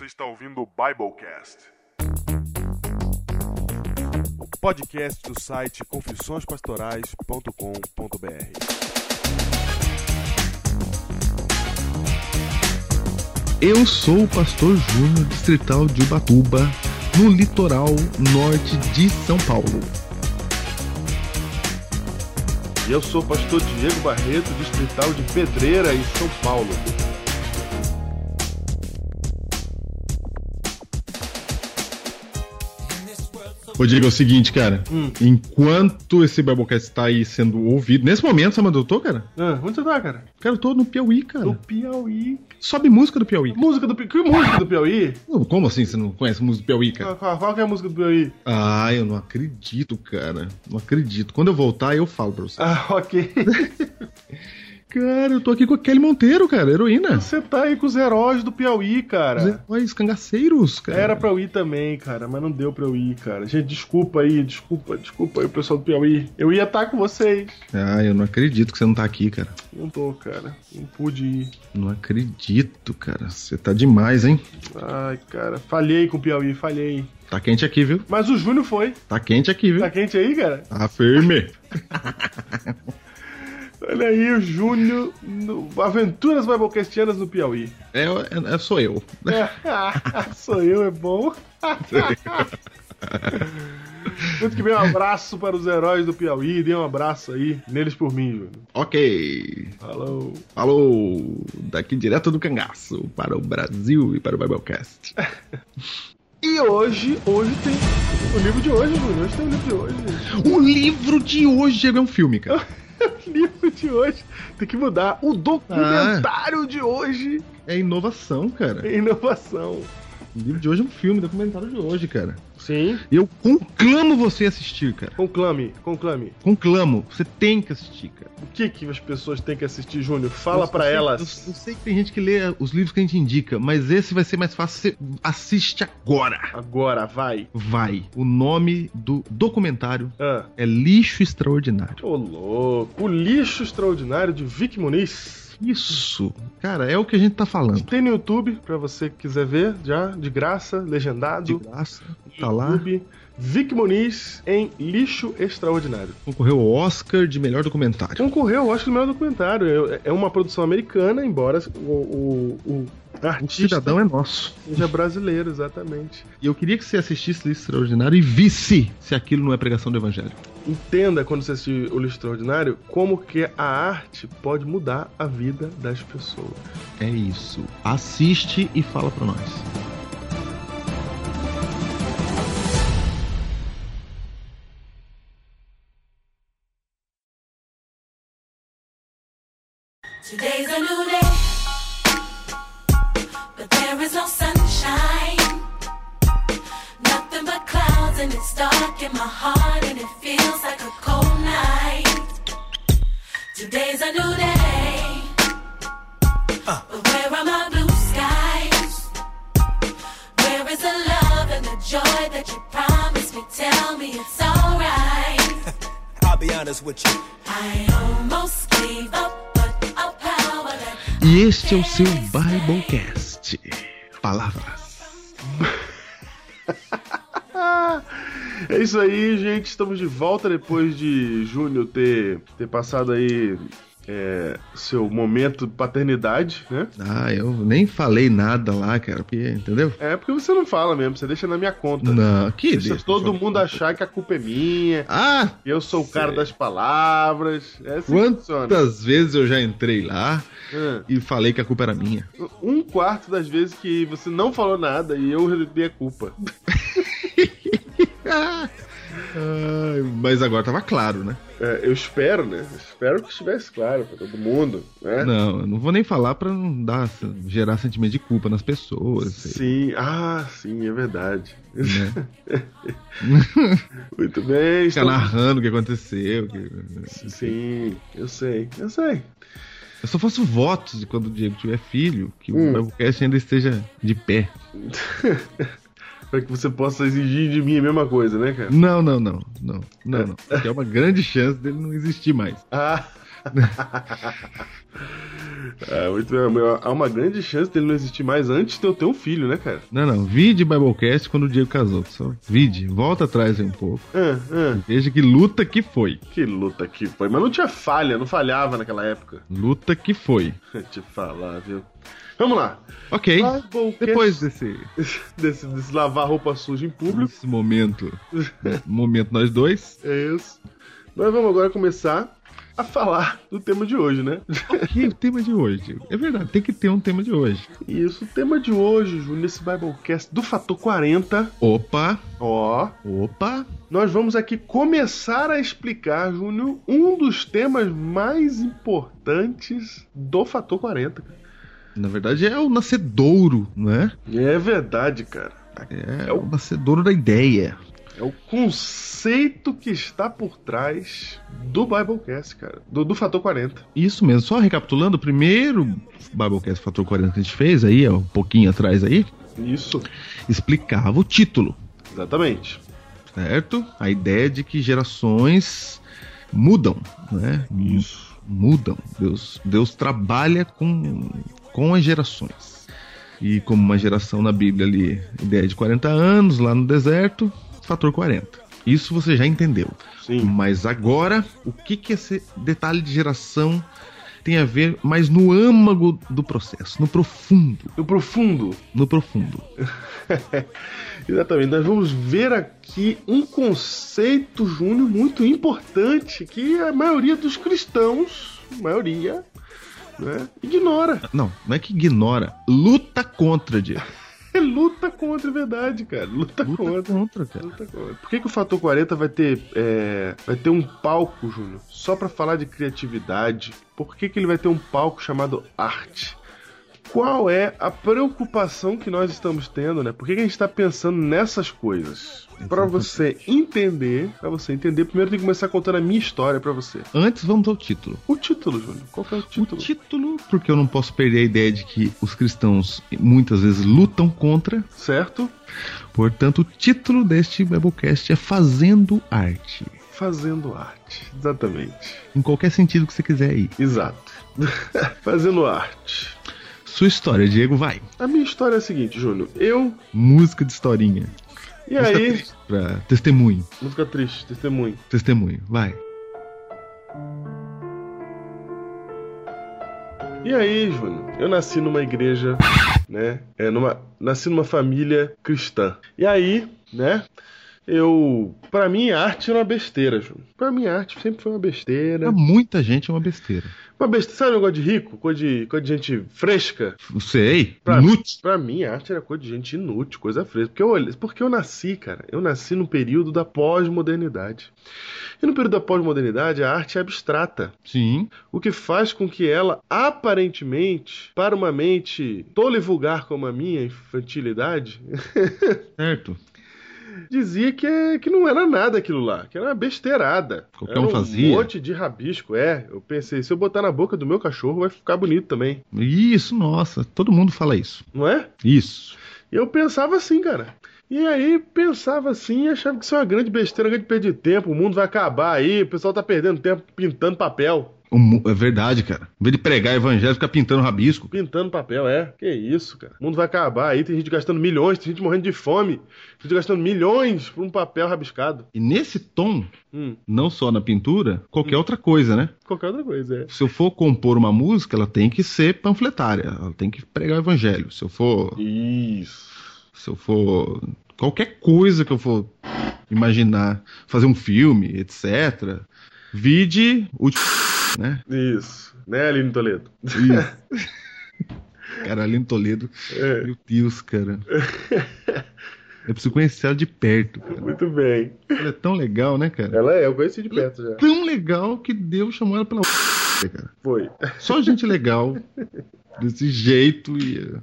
Você está ouvindo o Biblecast. Podcast do site confissõespastorais.com.br. Eu sou o pastor Júnior Distrital de Ubatuba, no litoral norte de São Paulo. E eu sou o pastor Diego Barreto, distrital de Pedreira, em São Paulo. Ô, Diego, é o seguinte, cara. Hum. Enquanto esse Biblecast tá aí sendo ouvido, nesse momento, sabe onde eu tô, cara? Ah, onde você tá, cara? Cara, eu tô no Piauí, cara. No Piauí. Sobe música do Piauí. Música do Pi- Que música do Piauí? Como assim você não conhece música do Piauí, cara? Qual, qual- qual que é a música do Piauí? Ah, eu não acredito, cara. Não acredito. Quando eu voltar, eu falo pra você. Ah, ok. Cara, eu tô aqui com a Kelly Monteiro, cara, heroína. Você tá aí com os heróis do Piauí, Os cara. heróis cangaceiros, cara. Era pra eu ir também, cara, mas não deu pra eu ir, cara. Gente, desculpa aí, desculpa, desculpa aí, pessoal do Piauí. Eu ia estar com vocês. Ah, eu não acredito que você não tá aqui, cara. Não tô, cara. Não pude ir. Não acredito, cara. Você tá demais, hein? Ai, cara, falhei com o Piauí, falhei. Tá quente aqui, viu? Mas o Júnior foi. Tá quente aqui, viu? Tá quente aí, cara? Tá firme. Olha aí o Júnior no Aventuras Biblecastianas no Piauí. É, é, é- sou eu. Sou eu, é bom. Muito que bem, um abraço para os heróis do Piauí. Dê um abraço aí neles por mim, Júnior. Ok. Falou. Falou. Daqui direto do cangaço para o Brasil e para o Biblecast. E hoje, hoje tem o livro de hoje, Júnior. Hoje tem o livro de hoje. O livro de hoje é um filme, cara. O livro de hoje tem que mudar. O documentário de hoje É inovação, cara. é inovação. O livro de hoje é um filme, documentário de hoje, cara. Sim. E eu conclamo você assistir, cara. Conclame, conclame. Conclamo. Você tem que assistir, cara. O que, que as pessoas têm que assistir, Júnior? Fala sei- elas. Eu, eu sei que tem gente que lê os livros que a gente indica, mas esse vai ser mais fácil. Você assiste agora. Agora, vai. Vai. O nome do documentário Ah. é Lixo Extraordinário. Ô, louco. O lixo extraordinário de Vic Muniz. Isso. Cara, é o que a gente tá falando. Tem no YouTube, pra você que quiser ver, já, de graça, De legendado. graça. no Tá lá. YouTube. Vic Muniz em Lixo Extraordinário. Concorreu ao Oscar de melhor documentário. Concorreu, eu acho que o melhor documentário. É- É uma produção americana, embora o, o, o O artista cidadão é nosso. seja brasileiro, exatamente. E eu queria que você assistisse Lixo Extraordinário e visse se aquilo não é pregação do evangelho. Entenda, quando você assistir o Lixo Extraordinário, como que a arte pode mudar a vida das pessoas. É isso. Assiste e fala pra nós. Today's clouds, and in my heart, and it feels like a cold night. Today's a new day, but where are my blue skies? Where is the love and the joy that you promised me? Tell me it's alright. I'll be honest with you. I almost gave up, but a power that E este é o seu Biblecast. Palavras. É isso aí, gente. Estamos de volta depois de Júnior ter, ter passado aí é, seu momento de paternidade, né? Ah, eu nem falei nada lá, cara, porque, entendeu? É porque você não fala mesmo, você deixa na minha conta. Não, que Deixa deixa, todo mundo achar que a culpa é minha, Ah, eu sou o cara Sei. das palavras. É assim quantas vezes eu já entrei lá É. e falei que a culpa era minha. Um quarto das vezes que você não falou nada e eu recebi a culpa. Mas agora tava claro, né? É, eu espero, né? Espero que estivesse claro pra todo mundo, né? Não, eu não vou nem falar pra não dar, gerar sentimento de culpa nas pessoas. sei. Sim, ah, sim, é verdade. Né? Muito bem, Ficar estamos... narrando o que aconteceu. que- Sim, eu sei, eu sei. Eu só faço votos de quando o Diego tiver filho, que Hum. o Biblecast ainda esteja de pé. Pra que você possa exigir de mim a mesma coisa, né, cara? Não, não, não, não, não, não. Porque é uma grande chance dele não existir mais. Ah, É, muito bem. Há uma grande chance dele não existir mais antes de eu ter um filho, né, cara? Não, não. Vide Biblecast quando o Diego casou. Só vide. Volta atrás aí um pouco. Ah, ah, Veja que luta que foi. que luta que foi. Mas não tinha falha, não falhava naquela época. Luta que foi. Te falar, viu? Vamos lá. Ok. Biblecast- Depois desse, desse, desse lavar roupa suja em público. desse momento, momento nós dois, É isso. Nós vamos agora começar a falar do tema de hoje, né? ok, o tema de hoje. É verdade, tem que ter um tema de hoje. Isso, o tema de hoje, Júnior, nesse Biblecast do Fator 40, Opa, ó, opa. nós vamos aqui começar a explicar, Júnior, um dos temas mais importantes do Fator 40. Na verdade é o nascedouro, não é? É verdade, cara. É, o nascedouro da ideia. É o conceito que está por trás do Biblecast, cara. Do, do Fator 40. Isso mesmo, só recapitulando, o primeiro Biblecast Fator 40 que a gente fez aí, ó, um pouquinho atrás aí, Isso, explicava o título, exatamente. certo? A ideia de que gerações mudam, né? Isso. Mudam. Deus, Deus trabalha com, com as gerações. E como uma geração na Bíblia ali, ideia de 40 anos, lá no deserto, fator 40. Isso você já entendeu. Sim. Mas agora, o que, que esse detalhe de geração tem a ver mais no âmago do processo, no profundo, No profundo. no profundo. Exatamente. Nós vamos ver aqui um conceito, Júnior, muito importante que a maioria dos cristãos, maioria, né, ignora. Não, não é que ignora, luta contra, Diego. É luta contra a verdade, cara. Luta, Luta contra. contra, cara. Luta contra. Por que, que o Fator 40 vai ter, é, vai ter um palco, Júnior, só pra falar de criatividade? Por que, que ele vai ter um palco chamado arte? Qual é a preocupação que nós estamos tendo, né? Por que, que a gente está pensando nessas coisas? Pra você entender, pra você entender, primeiro tem que começar contando a minha história pra você. Antes, vamos ao título. O título, Júnior. Qual que é o O título? título, porque eu não posso perder a ideia de que os cristãos muitas vezes lutam contra. Certo? Portanto, o título deste Biblecast é Fazendo Arte. Fazendo arte. Exatamente. Em qualquer sentido que você quiser aí. Exato. Fazendo arte. Sua história, Diego, vai. A minha história é a seguinte, Júnior. Eu. Música de historinha. E Música aí. triste Pra testemunho. Música triste, testemunho. Testemunho, vai. E aí, Júnior? Eu nasci numa igreja, né? É, numa, nasci numa família cristã. E aí, né? Eu. Pra mim, arte era uma besteira, Júnior. Pra mim, arte sempre foi uma besteira. Pra muita gente é uma besteira. Uma besteira. Sabe um negócio de rico? Coisa de, coisa de gente fresca? Sei, Pra, inútil. pra mim, arte era coisa de gente inútil, coisa fresca. Porque eu, porque eu nasci, cara. Eu nasci no período da pós-modernidade. E no período da pós-modernidade, a arte é abstrata. Sim, O que faz com que ela, aparentemente, para uma mente tola e vulgar como a minha infantilidade, certo. Dizia que, que não era nada aquilo lá, que era uma besteirada. Qualquer era um um fazia. monte de rabisco, é. Eu pensei, se eu botar na boca do meu cachorro vai ficar bonito também, Isso, nossa, todo mundo fala isso. não é? Isso. E eu pensava assim, cara. E aí, pensava assim achava que isso é uma grande besteira, uma grande perda de tempo, o mundo vai acabar aí, o pessoal tá perdendo tempo pintando papel. É verdade, cara. Em vez de pregar evangelho, ficar pintando rabisco. Pintando papel, é. Que isso, cara. O mundo vai acabar aí, tem gente gastando milhões, tem gente morrendo de fome, tem gente gastando milhões por um papel rabiscado. E nesse tom, Hum, não só na pintura, qualquer outra coisa, né? qualquer outra coisa, é. Se eu for compor uma música, ela tem que ser panfletária, ela tem que pregar o evangelho. Se eu for, Isso. se eu for qualquer coisa que eu for imaginar, fazer um filme, etc. Vide o né? Isso. Né, Aline Toledo? Isso. Cara, Aline Toledo, É. meu Deus, cara. Eu preciso conhecer ela de perto, cara. Muito bem. Ela é tão legal, né, cara? Ela é, eu conheci de perto já. Tão legal que Deus chamou ela pela cara. Foi. Só gente legal, desse jeito e.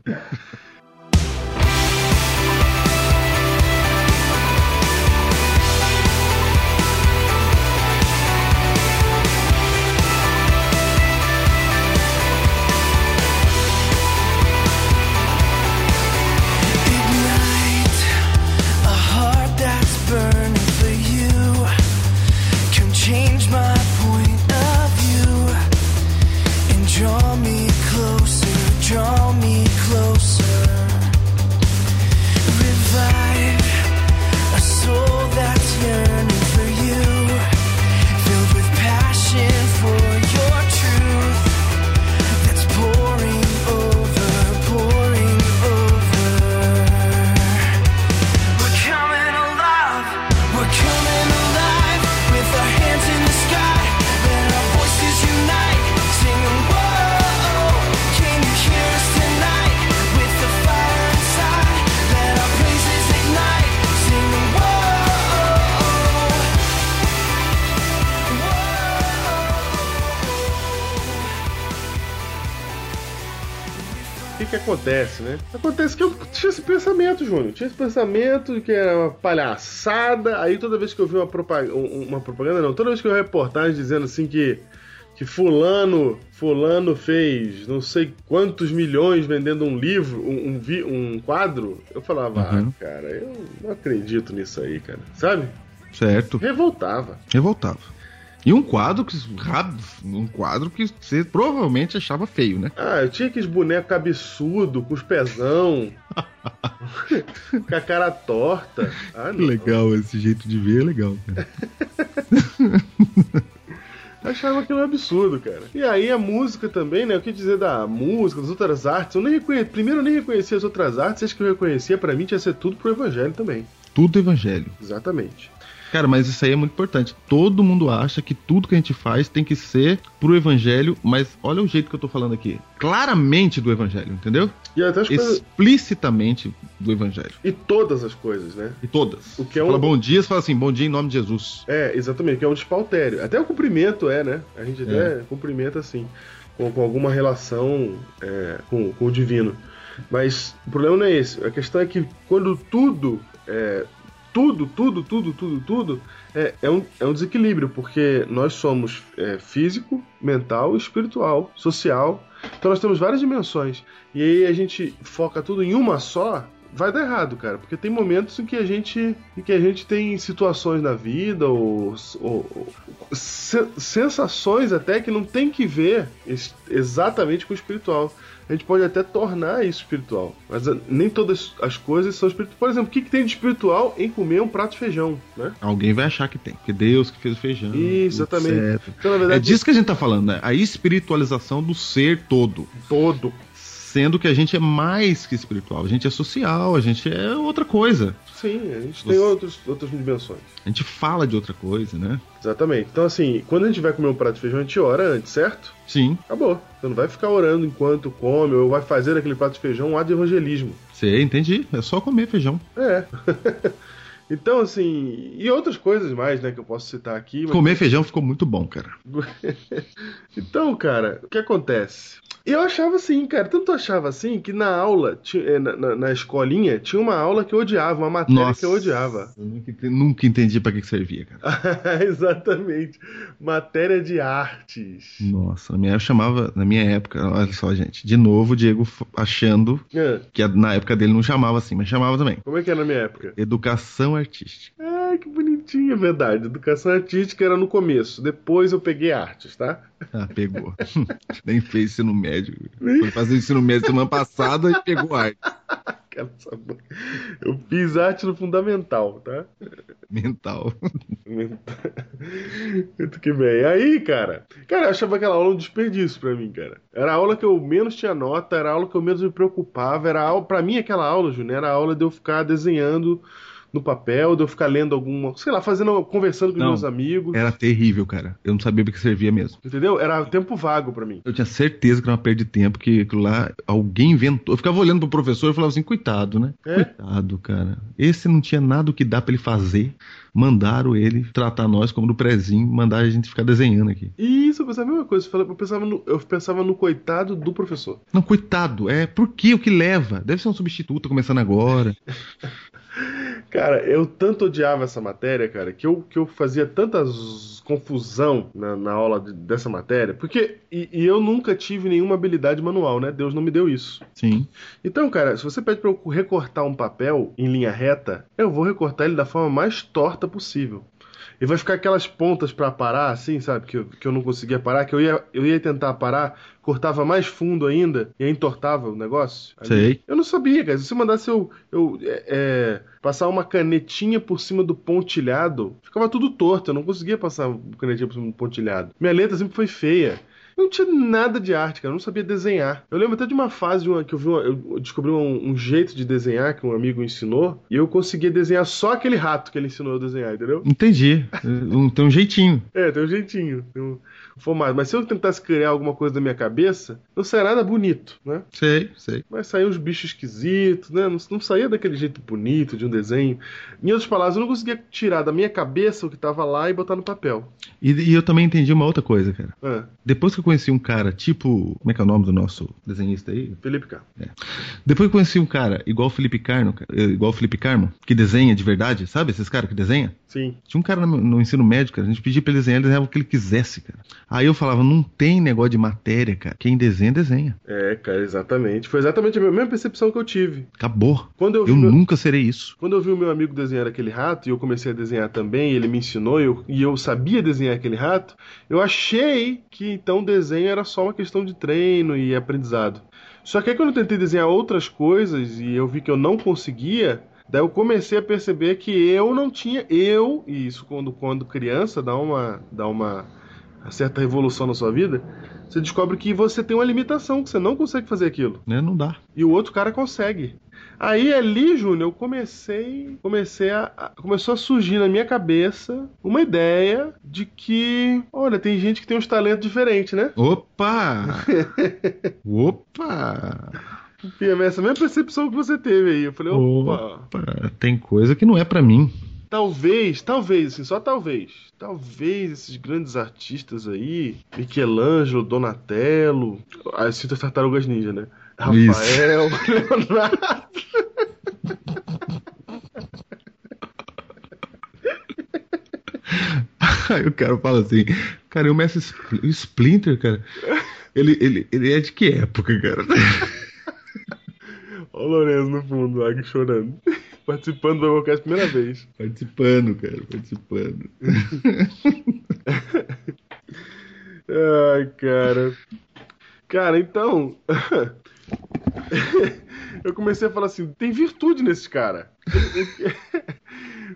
que acontece, né? Acontece que eu tinha esse pensamento, Júnior. Tinha esse pensamento que era uma palhaçada. Aí toda vez que eu vi uma propaganda, uma propaganda não, toda vez que eu vi uma reportagem dizendo assim que que fulano, fulano fez não sei quantos milhões vendendo um livro, um, um, vi- um quadro, eu falava, Uhum. ah, cara, eu não acredito nisso aí, cara. Sabe? Certo. Revoltava. Revoltava. E um quadro que. Um quadro que você provavelmente achava feio, né? Ah, eu tinha aqueles bonecos cabeçudo, com os pezão, com a cara torta. Ah. Legal, esse jeito de ver é legal. Achava aquilo um absurdo, cara. E aí a música também, né? O que dizer da música, das outras artes? Eu nem reconhe... Primeiro eu nem reconhecia as outras artes, as que eu reconhecia, pra mim tinha ser tudo pro evangelho também. Tudo evangelho. Exatamente. Cara, mas isso aí é muito importante. Todo mundo acha que tudo que a gente faz tem que ser pro evangelho, mas olha o jeito que eu tô falando aqui. Claramente do evangelho, entendeu? E até as coisas... Explicitamente do evangelho. E todas as coisas, né? E todas. O que é Fala um- bom dia, você fala assim, bom dia em nome de Jesus. É, exatamente, que é um despautério. Até o cumprimento é, né? A gente até cumprimenta assim, com, com alguma relação é, com, com o divino. Mas o problema não é esse. A questão é que quando tudo é, tudo, tudo, tudo, tudo, tudo, é, é, um, é um desequilíbrio, porque nós somos é, físico, mental, espiritual, social. Então nós temos várias dimensões. E aí a gente foca tudo em uma só, vai dar errado, cara. Porque tem momentos em que a gente, em que a gente tem situações na vida ou, ou- ou se- sensações até que não tem que ver exatamente com o espiritual. A gente pode até tornar isso espiritual, mas ah, nem todas as coisas são espirituais. Por exemplo, o que, que tem de espiritual em comer um prato de feijão, né? Alguém vai achar que tem, porque Deus que fez o feijão. Isso, exatamente. Então, na É verdade, disso que a gente tá falando, né? A espiritualização do ser todo. todo. Sendo que a gente é mais que espiritual, a gente é social, a gente é outra coisa. Sim, a gente Você- tem outros, outras dimensões. A gente fala de outra coisa, né? Exatamente. Então, assim, quando a gente vai comer um prato de feijão, a gente ora antes, certo? Sim, Acabou. Você não vai ficar orando enquanto come, ou vai fazer aquele prato de feijão um ato de evangelismo. sei, entendi. É só comer feijão. É. então, assim, e outras coisas mais, né, que eu posso citar aqui. mas- Comer feijão ficou muito bom, cara. Então, cara, o que acontece? Eu achava assim, cara, tanto achava assim que na aula, eh, na, na- na escolinha, tinha uma aula que eu odiava, uma matéria que eu odiava. Eu nunca entendi, nunca entendi pra que que servia, cara. Exatamente. Matéria de artes. Nossa, na minha, eu chamava, na minha época, olha só, gente, de novo o Diego achando Ah, que na época dele não chamava assim, mas chamava também. como é que era na minha época? Educação artística. Ai, é verdade. Educação artística era no começo, depois eu peguei artes, tá? Ah, pegou. Nem fez ensino médio. Foi fazer ensino médio semana passada e pegou arte. Eu fiz arte no fundamental, tá? mental. Muito que bem. Aí, cara. Cara, eu achava aquela aula um desperdício pra mim, cara. Era a aula que eu menos tinha nota, era a aula que eu menos me preocupava. Era a aula, pra mim, aquela aula, Júnior, era a aula de eu ficar desenhando no papel, de eu ficar lendo alguma. Sei lá, fazendo. conversando com Não. meus amigos. Era terrível, cara. Eu não sabia pra que servia mesmo. Entendeu? Era tempo vago pra mim. Eu tinha certeza que era uma perda de tempo, que aquilo lá alguém inventou. Eu ficava olhando pro professor e falava assim, coitado, né? É? Coitado, cara. Esse não tinha nada o que dá pra ele fazer. Mandaram ele tratar nós como do prezinho, mandar a gente ficar desenhando aqui. Isso, eu pensava a mesma coisa. Eu pensava, no, eu pensava no coitado do professor. Não, coitado, é por que o que leva? Deve ser um substituto começando agora. Cara, eu tanto odiava essa matéria, cara, que eu, que eu fazia tanta confusão na, na aula de- dessa matéria, porque. E, e eu nunca tive nenhuma habilidade manual, né? Deus não me deu isso. Sim. Então, cara, se você pede pra eu recortar um papel em linha reta, eu vou recortar ele da forma mais torta possível. E vai ficar aquelas pontas pra parar, assim, sabe? Que eu, que eu não conseguia parar, que eu ia, eu ia tentar parar, cortava mais fundo ainda e aí entortava o negócio. Ali. Sei. Eu não sabia, cara. Se você mandasse eu, eu é, é, passar uma canetinha por cima do pontilhado, ficava tudo torto. Eu não conseguia passar canetinha por cima do pontilhado. Minha letra sempre foi feia. Eu não tinha nada de arte, cara. Eu não sabia desenhar. Eu lembro até de uma fase de uma- que eu vi uma- eu descobri um, um jeito de desenhar que um amigo ensinou. E eu conseguia desenhar só aquele rato que ele ensinou a desenhar, entendeu? Entendi. Tem um jeitinho. É, tem um jeitinho. Tem um formato. Mas se eu tentasse criar alguma coisa da minha cabeça, não saia nada bonito, né? Sei, sei. Mas saíam uns bichos esquisitos, né? Não, não saía daquele jeito bonito de um desenho. Em outras palavras, eu não conseguia tirar da minha cabeça o que tava lá e botar no papel. E, e eu também entendi uma outra coisa, cara. Ah, Depois que eu conheci um cara tipo. Como é que é o nome do nosso desenhista aí? Felipe K. Depois que eu conheci um cara igual o Felipe Carmo, eh, igual o Felipe Carmo, que desenha de verdade, sabe? Esses caras que desenham? Sim. Tinha um cara no, no ensino médio, cara, a gente pedia pra ele desenhar, ele desenhava o que ele quisesse, cara. Aí eu falava, não tem negócio de matéria, cara. Quem desenha, desenha. É, cara, exatamente. Foi exatamente a mesma percepção que eu tive. Acabou. Quando eu Eu meu, nunca serei isso. quando eu vi o meu amigo desenhar aquele rato e eu comecei a desenhar também, ele me ensinou e eu, e eu sabia desenhar aquele rato, eu achei que então desenho era só uma questão de treino e aprendizado. Só que aí quando eu tentei desenhar outras coisas e eu vi que eu não conseguia, daí eu comecei a perceber que eu não tinha eu, e isso quando quando criança dá uma dá uma certa revolução na sua vida, você descobre que você tem uma limitação, que você não consegue fazer aquilo Né? Não dá. e o outro cara consegue. Aí ali, Júnior, eu comecei, comecei a, a- começou a surgir na minha cabeça uma ideia de que, olha, tem gente que tem uns talentos diferentes, né? Opa! Opa! É essa mesma percepção que você teve aí. Eu falei, opa, Opa! Tem coisa que não é pra mim. Talvez, talvez, assim, só talvez, talvez esses grandes artistas aí, Michelangelo, Donatello, as cintas tartarugas ninja, né? Isso. Rafael, Leonardo. Aí o cara fala assim, cara, e o o Splinter, cara, ele, ele, ele é de que época, cara? Olha o Lourenço no fundo, lá, chorando. Participando do Doublecast primeira vez. Participando, cara, participando. Ai, cara. Cara, então. Eu comecei a falar assim: tem virtude nesses caras.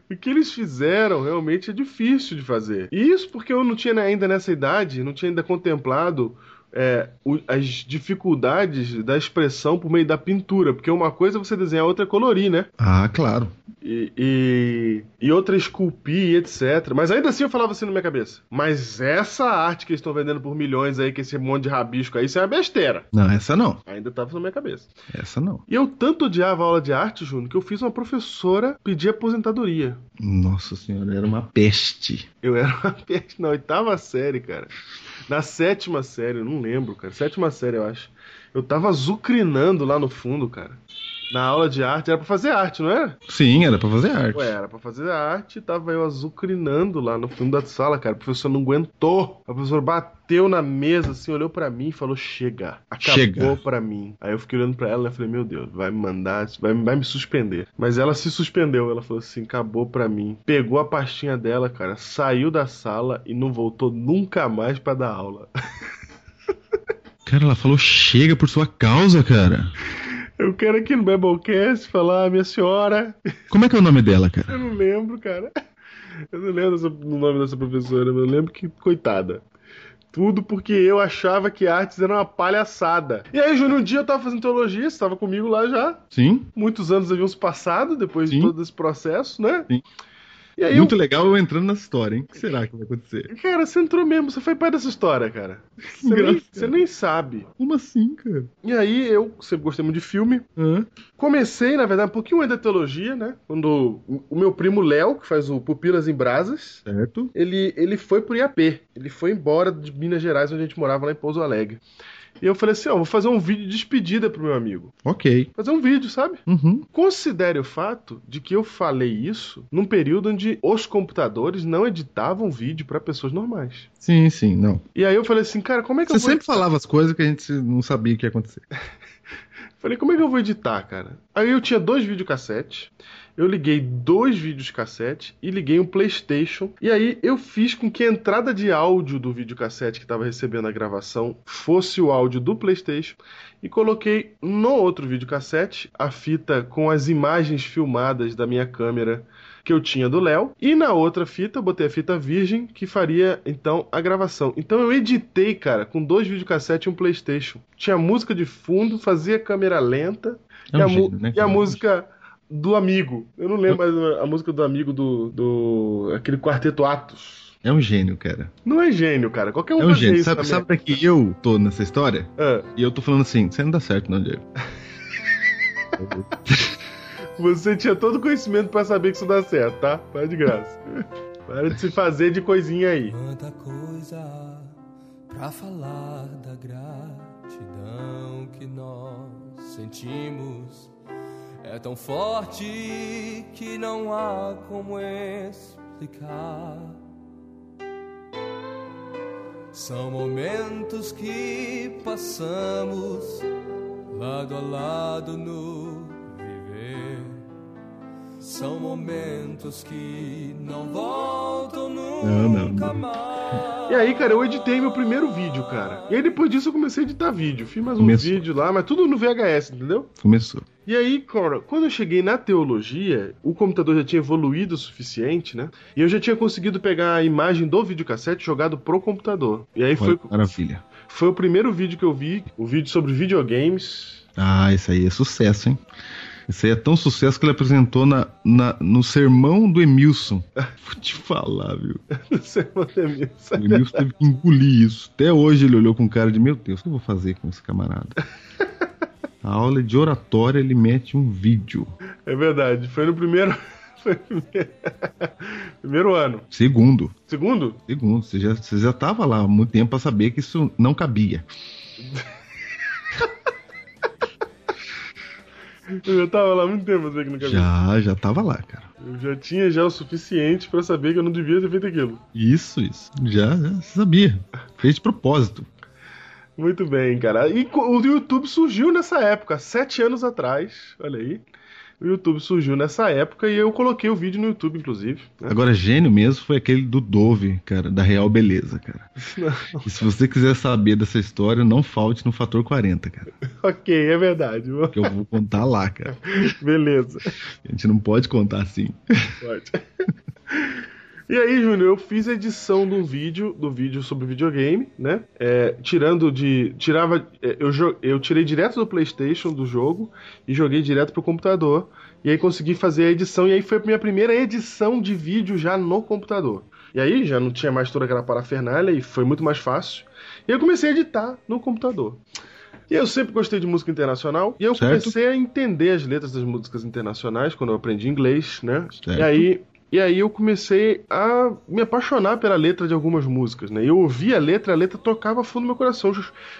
O que eles fizeram realmente é difícil de fazer. E isso porque eu não tinha ainda nessa idade, não tinha ainda contemplado é, o- as dificuldades da expressão por meio da pintura. Porque uma coisa é você desenhar, outra é colorir, né? Ah, claro. E, e, e outra esculpir, etc. Mas ainda assim eu falava assim na minha cabeça. Mas essa arte que eles estão vendendo por milhões aí, que esse monte de rabisco aí, isso é uma besteira. Não, essa não. Ainda tava na minha cabeça. Essa não. E eu tanto odiava a aula de arte, Júnior, que eu fiz uma professora pedir aposentadoria. Nossa senhora, era uma peste. Eu era uma peste na oitava série, cara. Na sétima série, não lembro, cara. Sétima série, eu acho. Eu tava azucrinando lá no fundo, cara. Na aula de arte. Era pra fazer arte, não era? Sim, era pra fazer arte. Ué, era pra fazer arte, tava eu azucrinando lá no fundo da sala, cara. O professor não aguentou. A professora bateu na mesa, assim, olhou pra mim e falou: Chega, acabou Chega. pra mim. Aí eu fiquei olhando pra ela e falei: Meu Deus, vai me mandar, vai, vai me suspender. Mas ela se suspendeu, ela falou assim: Acabou pra mim. Pegou a pastinha dela, cara, saiu da sala e não voltou nunca mais pra dar aula. Cara, ela falou chega por sua causa, cara. Eu quero aqui no Biblecast falar, minha senhora. Como é que é o nome dela, cara? Eu não lembro, cara. Eu não lembro o nome dessa professora, mas eu lembro que, coitada. Tudo porque eu achava que artes era uma palhaçada. E aí, Júnior, um dia eu tava fazendo teologia, você tava comigo lá já. Sim, Muitos anos haviam se passado depois de Sim. todo esse processo, né? Sim. Muito eu, legal eu entrando nessa história, hein? O que será que vai acontecer? cara, você entrou mesmo, você foi pai dessa história, cara. Você nem, engraçado. você nem sabe. Como assim, cara? E aí, eu sempre gostei muito de filme. Comecei, na verdade, um pouquinho antes da teologia, né? Quando o- o meu primo Léo, que faz o Pupilas em Brasas, Certo? ele, ele foi pro IAP. Ele foi embora de Minas Gerais, onde a gente morava lá em Pouso Alegre. E eu falei assim, ó, vou fazer um vídeo de despedida pro meu amigo. Ok. Fazer um vídeo, sabe? Uhum. Considere o fato de que eu falei isso num período onde os computadores não editavam vídeo pra pessoas normais. Sim, sim, não. E aí eu falei assim, cara, como é que Você eu vou sempre falava as coisas que a gente não sabia que ia acontecer. Falei, como é que eu vou editar, cara? Aí eu tinha dois videocassetes, eu liguei dois vídeos cassete e liguei um PlayStation. E aí eu fiz com que a entrada de áudio do videocassete que estava recebendo a gravação fosse o áudio do PlayStation e coloquei no outro videocassete a fita com as imagens filmadas da minha câmera que eu tinha do Léo e na outra fita botei a fita virgem que faria então a gravação. Então eu editei, cara, com dois videocassetes e um PlayStation. Tinha música de fundo, fazia câmera lenta É um e, a, né, e a música do amigo. Eu não lembro mais a música do amigo do, do aquele quarteto Atos. É um gênio, cara. Não é gênio, cara. Qualquer um É um gênio. isso Sabe, sabe pra que eu tô nessa história? Ah, E eu tô falando assim, você não dá certo, não, Diego. você tinha todo o conhecimento pra saber que isso dá certo, tá? Para de graça. Para de se fazer de coisinha aí. Quanta coisa Pra falar da gratidão que nós sentimos é tão forte que não há como explicar. São momentos que passamos lado a lado no viver. São momentos que não voltam nunca Não, não, não. mais. E aí, cara, eu editei meu primeiro vídeo, cara. E aí depois disso eu comecei a editar vídeo. Fiz mais um Começou. vídeo lá, mas tudo no VHS, entendeu? Começou. E aí, cara, quando eu cheguei na teologia, o computador já tinha evoluído o suficiente, né? E eu já tinha conseguido pegar a imagem do videocassete jogado pro computador. E aí foi, Olha, maravilha. foi o primeiro vídeo que eu vi, o vídeo sobre videogames. Ah, esse aí é sucesso, hein? Esse aí é tão sucesso que ele apresentou na, na- no sermão do Emilson. Vou te falar, viu? Sei quanto é mesmo. O Emilson teve que engolir isso. Até hoje ele olhou com cara de: Meu Deus, o que eu vou fazer com esse camarada? A aula de oratória ele mete um vídeo. É verdade, foi no primeiro. Foi no primeiro, primeiro ano. Segundo. Segundo? Segundo. Você já, você já tava lá há muito tempo pra saber que isso não cabia. Eu já tava lá há muito tempo, sei que não cabia. Já, já tava lá, cara. Eu já tinha já o suficiente pra saber que eu não devia ter feito aquilo. Isso, isso. Já, já você sabia. Fez de propósito. Muito bem, cara. E o YouTube surgiu nessa época, sete anos atrás. Olha aí. O YouTube surgiu nessa época e eu coloquei o vídeo no YouTube, inclusive. né? Agora, gênio mesmo foi aquele do Dove, cara, da Real Beleza, cara. E se você quiser saber dessa história, não falte no fator 40, cara. ok, é verdade. Que eu vou contar lá, cara. Beleza. A gente não pode contar assim. Pode. E aí, Júnior, eu fiz a edição do vídeo, do vídeo sobre videogame, né? É, tirando de. Tirava. é, Eu, eu tirei direto do Playstation do jogo e joguei direto pro computador. E aí consegui fazer a edição. E aí foi a minha primeira edição de vídeo já no computador. E aí já não tinha mais toda aquela parafernália e foi muito mais fácil. E eu comecei a editar no computador. E eu sempre gostei de música internacional. E eu Certo. comecei a entender as letras das músicas internacionais quando eu aprendi inglês, né? Certo. E aí. E aí eu comecei a me apaixonar pela letra de algumas músicas, né? Eu ouvia a letra, a letra tocava fundo no meu coração.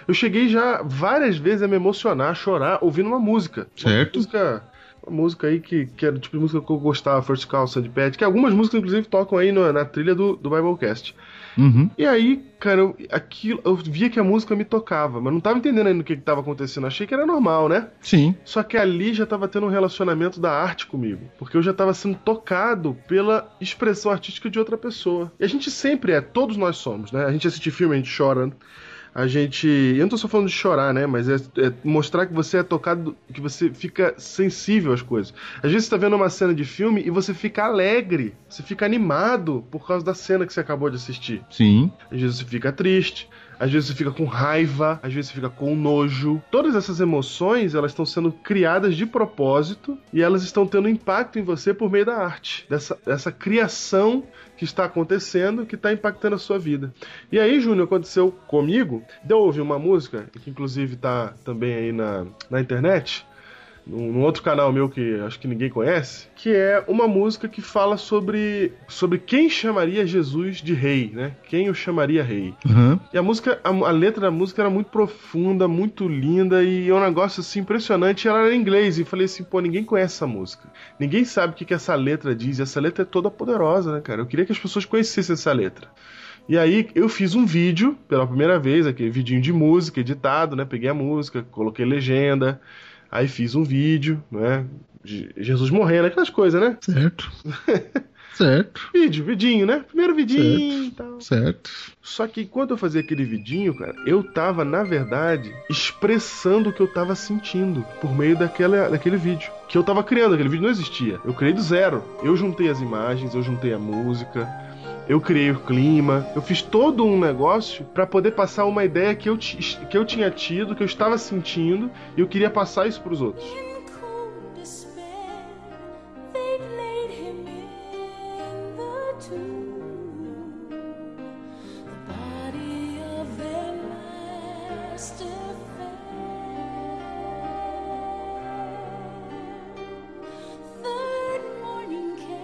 Eu- cheguei já várias vezes a me emocionar, a chorar, ouvindo uma música. Certo. Uma música, uma música aí que, que era o tipo de música que eu gostava, First Call, Sandy Pad, que algumas músicas inclusive tocam aí na, na trilha do, do Biblecast. Uhum. E aí, cara, eu, aquilo, eu via que a música me tocava, mas não tava entendendo ainda o que, que tava acontecendo. Achei que era normal, né? Sim. Só que ali já tava tendo um relacionamento da arte comigo. Porque eu já tava sendo tocado pela expressão artística de outra pessoa. E a gente sempre é, todos nós somos, né? A gente assiste filme, a gente chora. A gente. Eu não tô só falando de chorar, né? Mas é, é mostrar que você é tocado, que você fica sensível às coisas. Às vezes você tá vendo uma cena de filme e você fica alegre, você fica animado por causa da cena que você acabou de assistir. Sim. Às vezes você fica triste, às vezes você fica com raiva, às vezes você fica com nojo. Todas essas emoções, elas estão sendo criadas de propósito e elas estão tendo impacto em você por meio da arte, dessa, dessa criação que está acontecendo, que está impactando a sua vida. E aí, Júnior, aconteceu comigo, de eu ouvir uma música, que inclusive tá também aí na, na internet, num, outro canal meu que acho que ninguém conhece, que é uma música que fala sobre, sobre quem chamaria Jesus de rei, né? Quem o chamaria rei. Aham. E a música, a, a letra da música era muito profunda, muito linda e é um negócio assim impressionante. Ela era em inglês e falei assim, pô, ninguém conhece essa música. Ninguém sabe o que, que essa letra diz. E essa letra é toda poderosa, né, cara? Eu queria que as pessoas conhecessem essa letra. E aí eu fiz um vídeo pela primeira vez, aquele vidinho de música editado, né? Peguei a música, coloquei legenda, aí fiz um vídeo, né? Jesus morrendo, aquelas coisas, né? Certo. certo. Vídeo, vidinho, né? Primeiro vidinho e tal. Certo. Só que enquanto eu fazia aquele vidinho, cara, eu tava, na verdade, expressando o que eu tava sentindo por meio daquela, daquele vídeo. Que eu tava criando, aquele vídeo não existia. Eu criei do zero. Eu juntei as imagens, eu juntei a música, eu criei o clima, eu fiz todo um negócio pra poder passar uma ideia que eu, que eu tinha tido, que eu estava sentindo, e eu queria passar isso pros outros.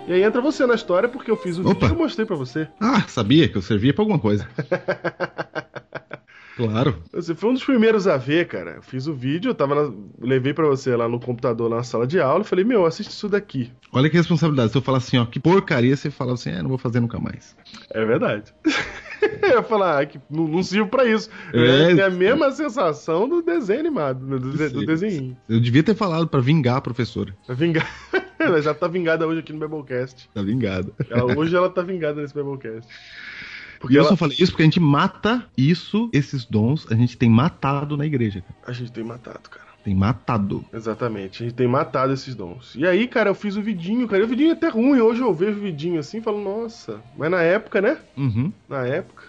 E aí entra você na história, porque eu fiz o Opa. vídeo e eu mostrei pra você. Ah, sabia que eu servia pra alguma coisa. Claro. Você foi um dos primeiros a ver, cara. Eu fiz o vídeo, eu tava na- levei pra você lá no computador, lá na sala de aula, e falei, meu, assiste isso daqui. Olha que responsabilidade. Se eu falar assim, ó, que porcaria, você fala assim, é, não vou fazer nunca mais. É verdade. eu ia falar, ah, que não, não sirvo pra isso. É. É, a mesma sensação do desenho animado, né, do, do desenho. Eu devia ter falado pra vingar a professora. Vingar. ela já tá vingada hoje aqui no Biblecast. Tá vingada. Ela- hoje ela tá vingada nesse Biblecast. E Porque eu ela- só falei isso porque a gente mata isso, esses dons, a gente tem matado na igreja. a gente tem matado, cara. Tem matado. Exatamente, a gente tem matado esses dons. E aí, cara, eu fiz o vidinho, cara. E o vidinho é até ruim. Hoje eu vejo o vidinho assim e falo, nossa. Mas na época, né? Uhum. Na época.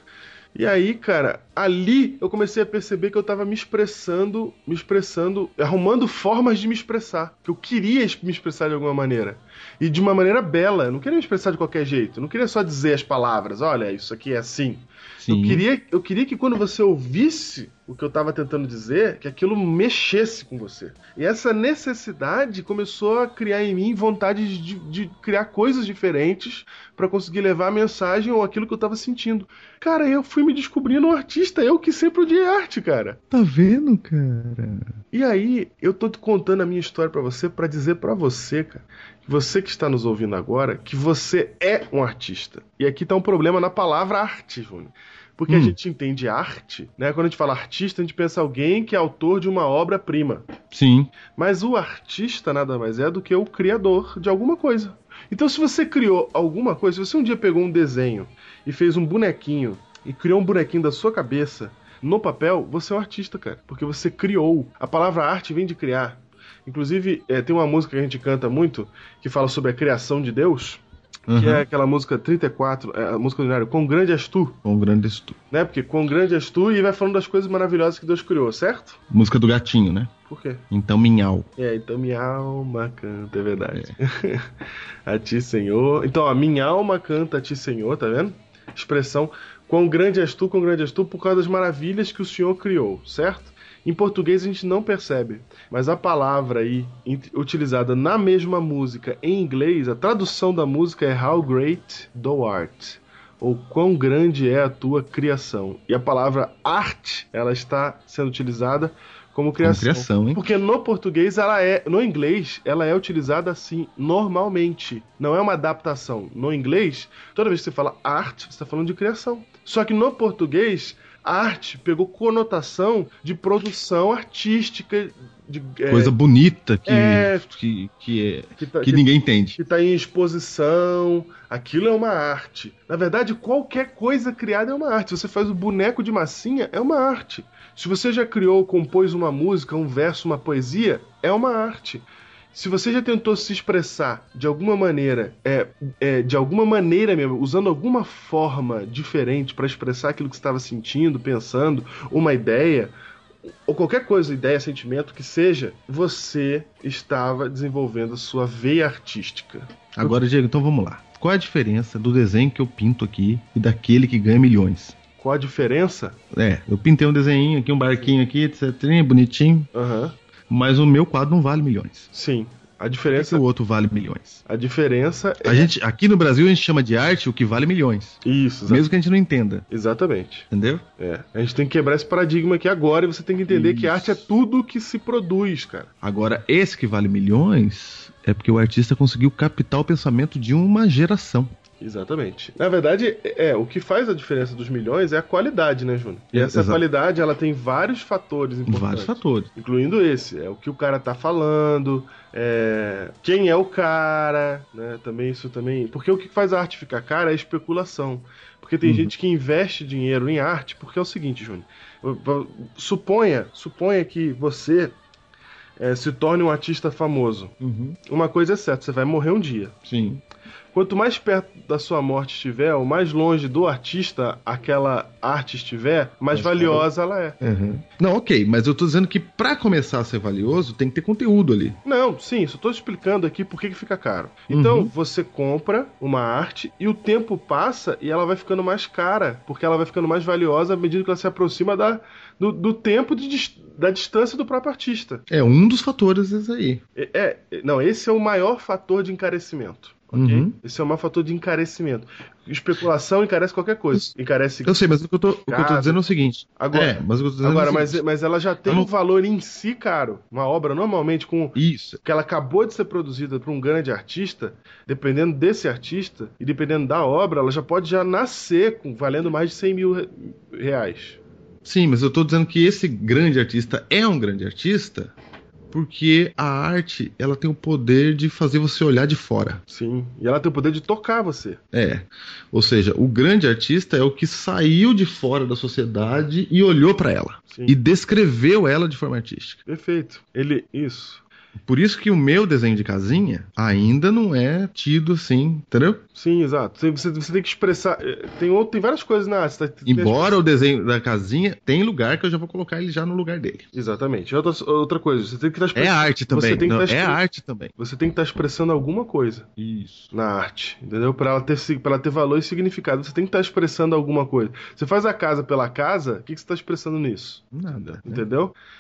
E aí, cara, ali eu comecei a perceber que eu tava me expressando, me expressando, arrumando formas de me expressar. Que eu queria me expressar de alguma maneira. E de uma maneira bela. Eu não queria me expressar de qualquer jeito. Eu não queria só dizer as palavras, olha, isso aqui é assim. Sim. Eu queria, eu queria que quando você ouvisse o que eu estava tentando dizer, que aquilo mexesse com você. E essa necessidade começou a criar em mim vontade de, de criar coisas diferentes para conseguir levar a mensagem ou aquilo que eu estava sentindo. Cara, eu fui me descobrindo um artista, eu que sempre odiei arte, cara. Tá vendo, cara? E aí, eu tô te contando a minha história pra você pra dizer pra você, cara, você que está nos ouvindo agora, que você é um artista. E aqui tá um problema na palavra arte, Júnior. Porque a Hum. gente entende arte, né? Quando a gente fala artista, a gente pensa alguém que é autor de uma obra-prima. Sim. Mas o artista nada mais é do que o criador de alguma coisa. Então, se você criou alguma coisa, se você um dia pegou um desenho e fez um bonequinho e criou um bonequinho da sua cabeça no papel, você é um artista, cara. Porque você criou. A palavra arte vem de criar. Inclusive, eh, tem uma música que a gente canta muito que fala sobre a criação de Deus, que Uhum. é aquela música 34, é, a música ordinária, Quão grande és tu, Com grande estudo. né? Porque quão grande és tu e vai falando das coisas maravilhosas que Deus criou, certo? Música do gatinho, né? Por quê? Então, minhau. É, então minha alma canta, é verdade. a ti, Senhor. Então, ó, minha alma canta a ti, Senhor, tá vendo? Expressão, quão grande és tu, quão grande és tu, por causa das maravilhas que o Senhor criou, certo? Em português a gente não percebe, mas a palavra aí utilizada na mesma música em inglês, a tradução da música é How Great Thou Art, ou quão grande é a tua criação. E a palavra arte, ela está sendo utilizada como criação. criação, hein? Porque no português ela é, no inglês, ela é utilizada assim normalmente. Não é uma adaptação. No inglês, toda vez que você fala arte, você está falando de criação. Só que no português, arte pegou conotação de produção artística, de é, Coisa bonita que, é. que, que, é, que, tá- que- ninguém entende. que está em exposição. Aquilo é uma arte. Na verdade, qualquer coisa criada é uma arte. Você faz o boneco de massinha, é uma arte. Se você já criou, compôs uma música, um verso, uma poesia, é uma arte. Se você já tentou se expressar de alguma maneira, é, é, de alguma maneira mesmo, usando alguma forma diferente para expressar aquilo que você estava sentindo, pensando, uma ideia, ou qualquer coisa, ideia, sentimento que seja, você estava desenvolvendo a sua veia artística. Agora, Diego, então vamos lá. Qual é a diferença do desenho que eu pinto aqui e daquele que ganha milhões? Qual a diferença? É, eu pintei um desenho aqui, um barquinho aqui, etc. Bonitinho, Aham. Mas o meu quadro não vale milhões. Sim. A Por que, que diferença, o outro vale milhões? a diferença é A gente, aqui no Brasil a gente chama de arte o que vale milhões. isso, exa- Mesmo que a gente não entenda, exatamente. entendeu? É. A gente tem que quebrar esse paradigma aqui agora e você tem que entender que Isso. arte é tudo que se produz, cara. Agora, esse que vale milhões é porque o artista conseguiu captar o pensamento de uma geração. Exatamente. Na verdade, é, o que faz a diferença dos milhões é a qualidade, né, Júnior? E essa exato. qualidade, ela tem vários fatores importantes. Vários fatores. Incluindo esse, é o que o cara tá falando, é, quem é o cara, né? Também isso também. Porque o que faz a arte ficar cara é a especulação. Porque tem Uhum. gente que investe dinheiro em arte, porque é o seguinte, Júnior. Suponha, suponha que você é, se torne um artista famoso. Uma coisa é certa, você vai morrer um dia. Sim. Quanto mais perto da sua morte estiver, ou mais longe do artista aquela arte estiver, mais valiosa ela é. Não, ok, mas eu tô dizendo que pra começar a ser valioso tem que ter conteúdo ali. Não, sim, só tô explicando aqui por que, que fica caro. Então, Uhum. você compra uma arte e o tempo passa e ela vai ficando mais cara, porque ela vai ficando mais valiosa à medida que ela se aproxima da, do, do tempo de da distância do próprio artista. É um dos fatores esse aí. É, é- não, esse é o maior fator de encarecimento. Ok? Uhum. Esse é o maior fator de encarecimento. Especulação encarece qualquer coisa. Encarece Eu sei, mas o que eu tô, que eu tô dizendo é o seguinte. Agora- é, mas dizendo Agora, é o mas, mas ela já tem não- um valor em si caro. Uma obra normalmente com Isso. que ela acabou de ser produzida por um grande artista, dependendo desse artista e dependendo da obra, ela já pode já nascer com valendo mais de 100 mil re- reais. Sim, mas eu tô dizendo que esse grande artista é um grande artista porque a arte, ela tem o poder de fazer você olhar de fora. Sim. E ela tem o poder de tocar você. É. Ou seja, o grande artista é o que saiu de fora da sociedade e olhou pra ela Sim. e descreveu ela de forma artística. Perfeito. Ele. Isso. Por isso que o meu desenho de casinha ainda não é tido assim, entendeu? Sim, exato. Você, você- tem que expressar. eh, Tem, outro, tem várias coisas na arte. Tá- Embora o desenho da casinha tem lugar que eu já vou colocar ele já no lugar dele. Exatamente. Outra, outra coisa, você tem que estar É arte também. Você tem que não, estar é arte também. Você tem que estar expressando alguma coisa Isso. na arte, entendeu? Para ela ter pra ela ter valor e significado, você tem que estar expressando alguma coisa. Você faz a casa pela casa, o que, que você está expressando nisso? Nada. né? Entendeu? The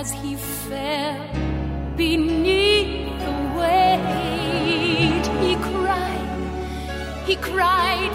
as he fell beneath the weight, he cried, he cried,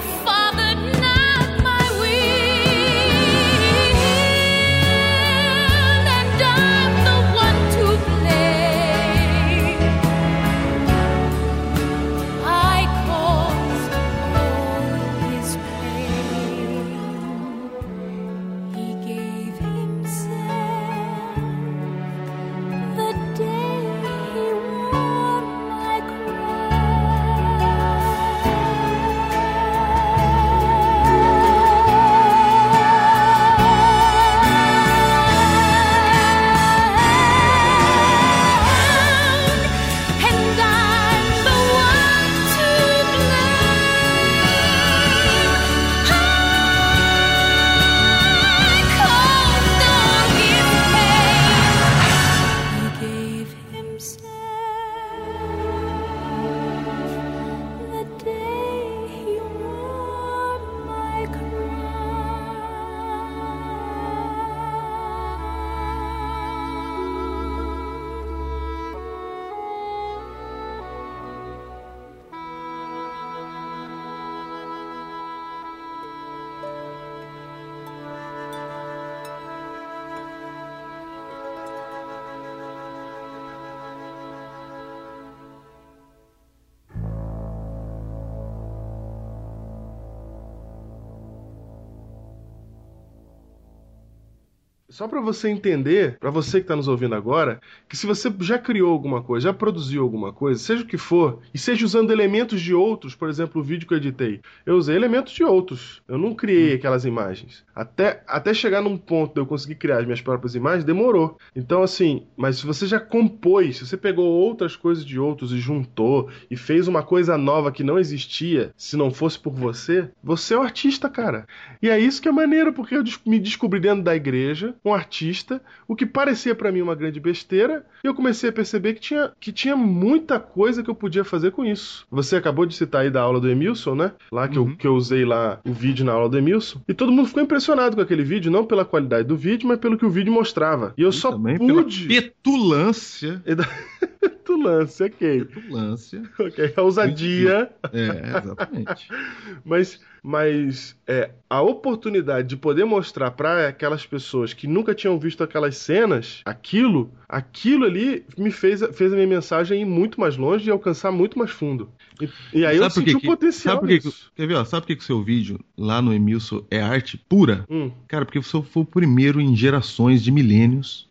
Só pra você entender, pra você que tá nos ouvindo agora, que se você já criou alguma coisa, já produziu alguma coisa, seja o que for, e seja usando elementos de outros, por exemplo, o vídeo que eu editei, eu usei elementos de outros. Eu não criei aquelas imagens. Até, até chegar num ponto de eu conseguir criar as minhas próprias imagens, demorou. Então, assim, mas se você já compôs, se você pegou outras coisas de outros e juntou e fez uma coisa nova que não existia, se não fosse por você, você é o artista, cara. E é isso que é maneiro, porque eu me descobri dentro da igreja, um artista, o que parecia pra mim uma grande besteira, e eu comecei a perceber que tinha, que tinha muita coisa que eu podia fazer com isso. Você acabou de citar aí da aula do Emilson, né? Lá que, eu, que eu usei lá o vídeo na aula do Emilson. E todo mundo ficou impressionado com aquele vídeo, não pela qualidade do vídeo, mas pelo que o vídeo mostrava. E eu só Também pela pude. petulância. E Petulância, ok. Petulância. Ok, a ousadia. É, exatamente. Mas, mas é, a oportunidade de poder mostrar para aquelas pessoas que nunca tinham visto aquelas cenas, aquilo, aquilo ali me fez, fez a minha mensagem ir muito mais longe e alcançar muito mais fundo. E, e aí eu Sabe por senti que o potencial sabe por que. Quer ver, ó, sabe por que que o seu vídeo lá no Emilson é arte pura? Hum, Cara, porque você foi o primeiro em gerações de milênios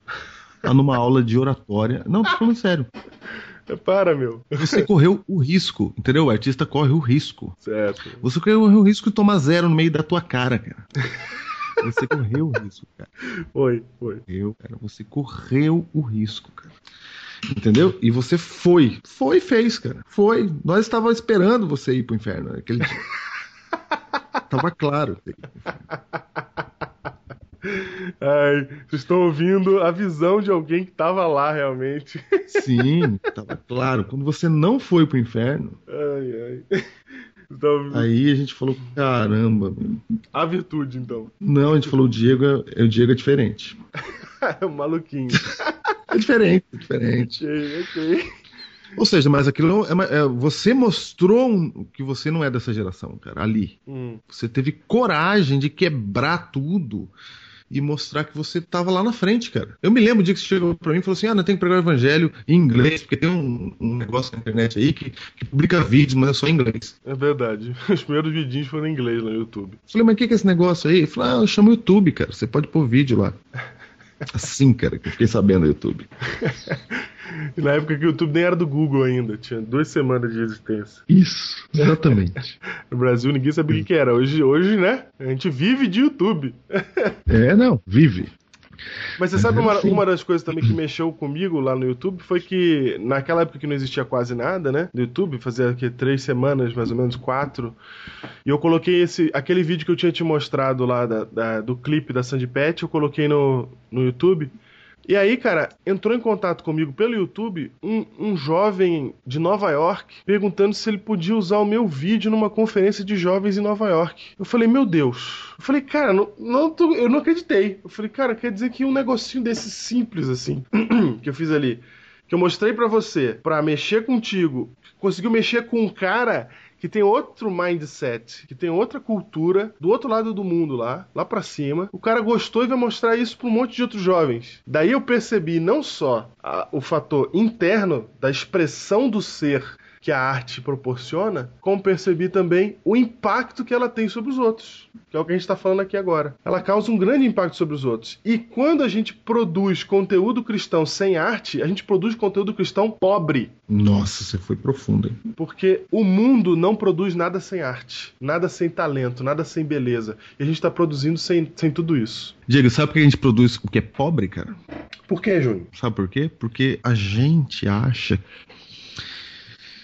a numa aula de oratória. Não, tô falando sério. Para, meu. Você correu o risco, entendeu? O artista corre o risco. Certo. Você correu o risco de tomar zero no meio da tua cara, cara. Você correu o risco, cara. Foi, foi. Correu, cara. Você correu o risco, cara. Entendeu? E você foi. Foi e fez, cara. Foi. Nós estávamos esperando você ir pro inferno naquele dia. Tava claro. Ai, vocês estão ouvindo a visão de alguém que tava lá realmente. Sim, tava claro. Quando você não foi pro inferno, Ai, ai. Então, aí a gente falou, caramba, a virtude, então. Não, a gente falou, o Diego é, o Diego é diferente. É um maluquinho. É diferente, é diferente. ok, ok. Ou seja, mas aquilo é, é- você mostrou um- que você não é dessa geração, cara, ali. Hum, Você teve coragem de quebrar tudo e mostrar que você tava lá na frente, cara. Eu me lembro o dia que você chegou pra mim e falou assim: ah, não tem que pregar o evangelho em inglês, porque tem um, um negócio na internet aí que, que publica vídeos, mas é só em inglês. é verdade. Os primeiros vidinhos foram em inglês no YouTube. Eu falei, mas o que, que é esse negócio aí? Ele falou, ah, eu chamo o YouTube, cara. Você pode pôr vídeo lá. Assim, cara, que eu fiquei sabendo do YouTube. E na época que o YouTube nem era do Google ainda, tinha duas semanas de existência. Isso, exatamente. No Brasil ninguém sabia o que que era. Hoje, hoje, né? A gente vive de YouTube. é, não, vive. Mas você sabe uma, uma das coisas também que mexeu comigo lá no YouTube foi que naquela época que não existia quase nada, né? No YouTube, fazia aqui, três semanas, mais ou menos quatro. E eu coloquei esse aquele vídeo que eu tinha te mostrado lá da- da- do clipe da Sandy Pet, eu coloquei no, no YouTube. E aí, cara, entrou em contato comigo pelo YouTube um, um jovem de Nova York perguntando se ele podia usar o meu vídeo numa conferência de jovens em Nova York. Eu falei, meu Deus. Eu falei, cara, não, não tô- eu não acreditei. Eu falei, cara, quer dizer que um negocinho desse simples assim, que eu fiz ali, que eu mostrei pra você, pra mexer contigo, conseguiu mexer com um cara que tem outro mindset, que tem outra cultura, do outro lado do mundo lá, lá pra cima. O cara gostou e vai mostrar isso pra um monte de outros jovens. Daí eu percebi não só a- o fator interno da expressão do ser que a arte proporciona, como percebi também o impacto que ela tem sobre os outros, que é o que a gente está falando aqui agora. Ela causa um grande impacto sobre os outros. E quando a gente produz conteúdo cristão sem arte, a gente produz conteúdo cristão pobre. Nossa, você foi profundo, hein? Porque o mundo não produz nada sem arte, nada sem talento, nada sem beleza. E a gente está produzindo sem, sem tudo isso. Diego, sabe por que a gente produz o que é pobre, cara? Por que, Júnior? Sabe por quê? Porque a gente acha,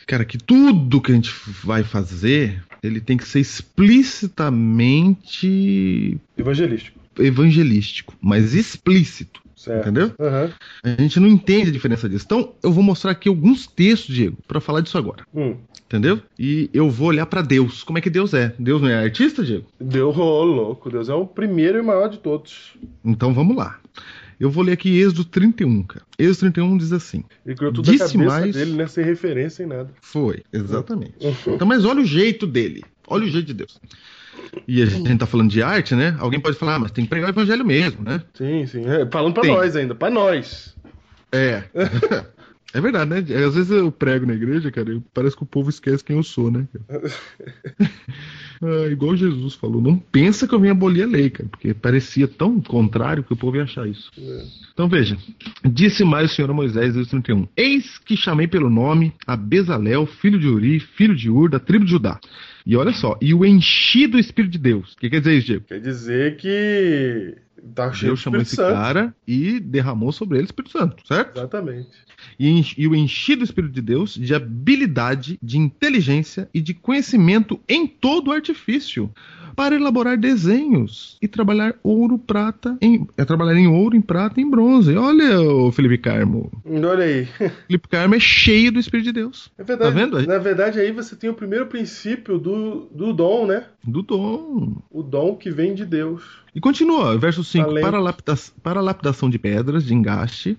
cara, que tudo que a gente vai fazer, ele tem que ser explicitamente Evangelístico. evangelístico, mas explícito. Certo. Entendeu? Aham. A gente não entende a diferença disso. Então, eu vou mostrar aqui alguns textos, Diego, pra falar disso agora. Hum. Entendeu? E eu vou olhar pra Deus. Como é que Deus é? Deus não é artista, Diego? Deus, ô louco, Deus é o primeiro e maior de todos. Então vamos lá. Eu vou ler aqui Êxodo 31, cara. Êxodo 31 diz assim: Ele criou tudo Disse a cabeça mais- dele, né? Sem referência em nada. Foi, exatamente. Então, mas olha o jeito dele. Olha o jeito de Deus. E a gente tá falando de arte, né? Alguém pode falar, ah, mas tem que pregar o evangelho mesmo, né? Sim, sim. É, falando pra Tem. nós ainda, pra nós. É. É verdade, né? Às vezes eu prego na igreja, cara, e parece que o povo esquece quem eu sou, né? Ah, igual Jesus falou, não pensa que eu vim abolir a lei, cara, porque parecia tão contrário que o povo ia achar isso. Então veja, disse mais o Senhor a Moisés, Deus 31, Eis que chamei pelo nome a Bezalel, filho de Uri, filho de Ur, da tribo de Judá. E olha só, e o enchi do Espírito de Deus. O que quer dizer isso, Diego? Quer dizer que tá Deus chamou esse Santo. cara e derramou sobre ele o Espírito Santo, certo? Exatamente. E, e o enchi do Espírito de Deus de habilidade, de inteligência e de conhecimento em todo o artifício, para elaborar desenhos e trabalhar ouro, prata, em, é, trabalhar em ouro, em prata e em bronze. Olha, o Felipe Carmo. Olha aí. Felipe Carmo é cheio do Espírito de Deus. É verdade. Tá vendo? Na verdade, aí você tem o primeiro princípio do, do dom, né? Do dom. O dom que vem de Deus. E continua, verso 5: Talento. para, lapida- para lapidação de pedras, de engaste,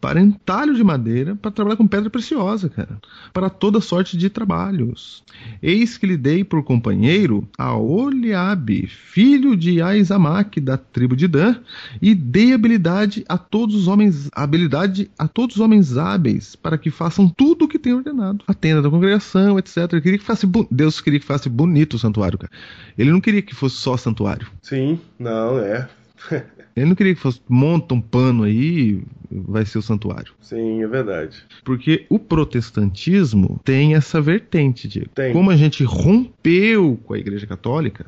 para entalho de madeira, para trabalhar com pedra preciosa, cara. Para toda sorte de trabalhos. Eis que lhe dei por companheiro a Oliabe, filho de Aizamaque, da tribo de Dan, e dei habilidade a todos os homens, habilidade a todos os homens hábeis, para que façam tudo o que tem ordenado. A tenda da congregação, etc. Ele queria que fosse Deus queria que fosse bonito o santuário, cara. Ele não queria que fosse só santuário. Sim, não, é. Ele não queria que fosse monta um pano aí vai ser o santuário. Sim, é verdade. Porque o protestantismo tem essa vertente, Diego. Tem. Como a gente rompeu com a Igreja Católica,